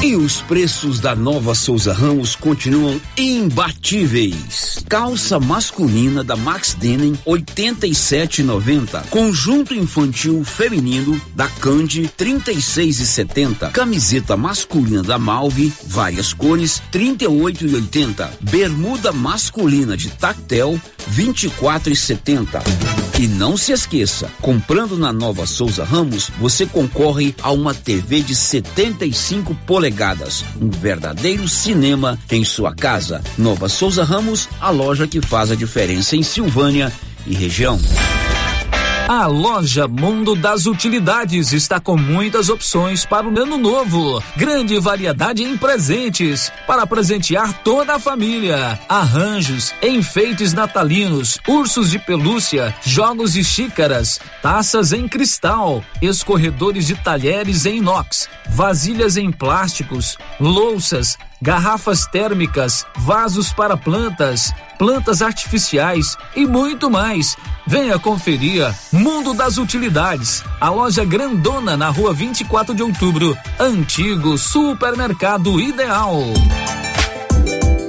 E os preços da nova Souza Ramos continuam imbatíveis. Calça masculina da Max Denim 87,90. Conjunto infantil feminino da Cande 36,70. Camiseta masculina da Malve, várias cores 38,80. Bermuda masculina de Tactel 24,70. E não se esqueça, comprando na Nova Souza Ramos, você concorre a uma TV de 75 polegadas, um verdadeiro cinema em sua casa. Nova Souza Ramos, a loja que faz a diferença em Silvânia e região. A loja Mundo das Utilidades está com muitas opções para o ano novo. Grande variedade em presentes para presentear toda a família. Arranjos, enfeites natalinos, ursos de pelúcia, jogos de xícaras, taças em cristal, escorredores de talheres em inox, vasilhas em plásticos, louças, garrafas térmicas, vasos para plantas, plantas artificiais e muito mais. Venha conferir Mundo das Utilidades, a loja grandona na rua 24 de outubro, antigo supermercado ideal.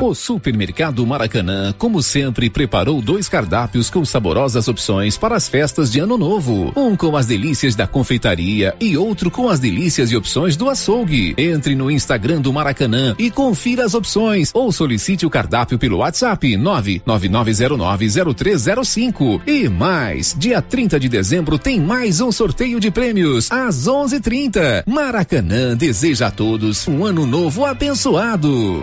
O Supermercado Maracanã, como sempre, preparou dois cardápios com saborosas opções para as festas de Ano Novo. Um com as delícias da confeitaria e outro com as delícias e opções do açougue. Entre no Instagram do Maracanã e confira as opções ou solicite o cardápio pelo WhatsApp 999090305. E mais, dia 30 de dezembro tem mais um sorteio de prêmios às 11:30. Maracanã deseja a todos um ano novo abençoado.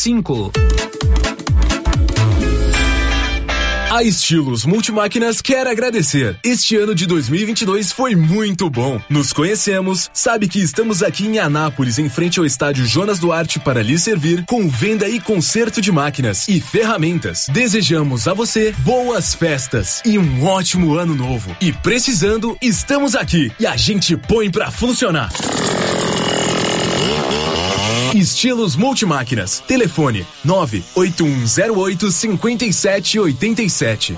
cinco. A Estilos Multimáquinas quer agradecer. Este ano de 2022 foi muito bom. Nos conhecemos, sabe que estamos aqui em Anápolis, em frente ao estádio Jonas Duarte, para lhe servir com venda e conserto de máquinas e ferramentas. Desejamos a você boas festas e um ótimo ano novo. E precisando, estamos aqui e a gente põe para funcionar. Estilos Multimáquinas. Telefone 98108 5787.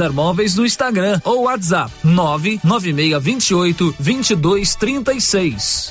César Móveis no Instagram ou WhatsApp 99628 2236.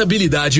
sustentabilidade.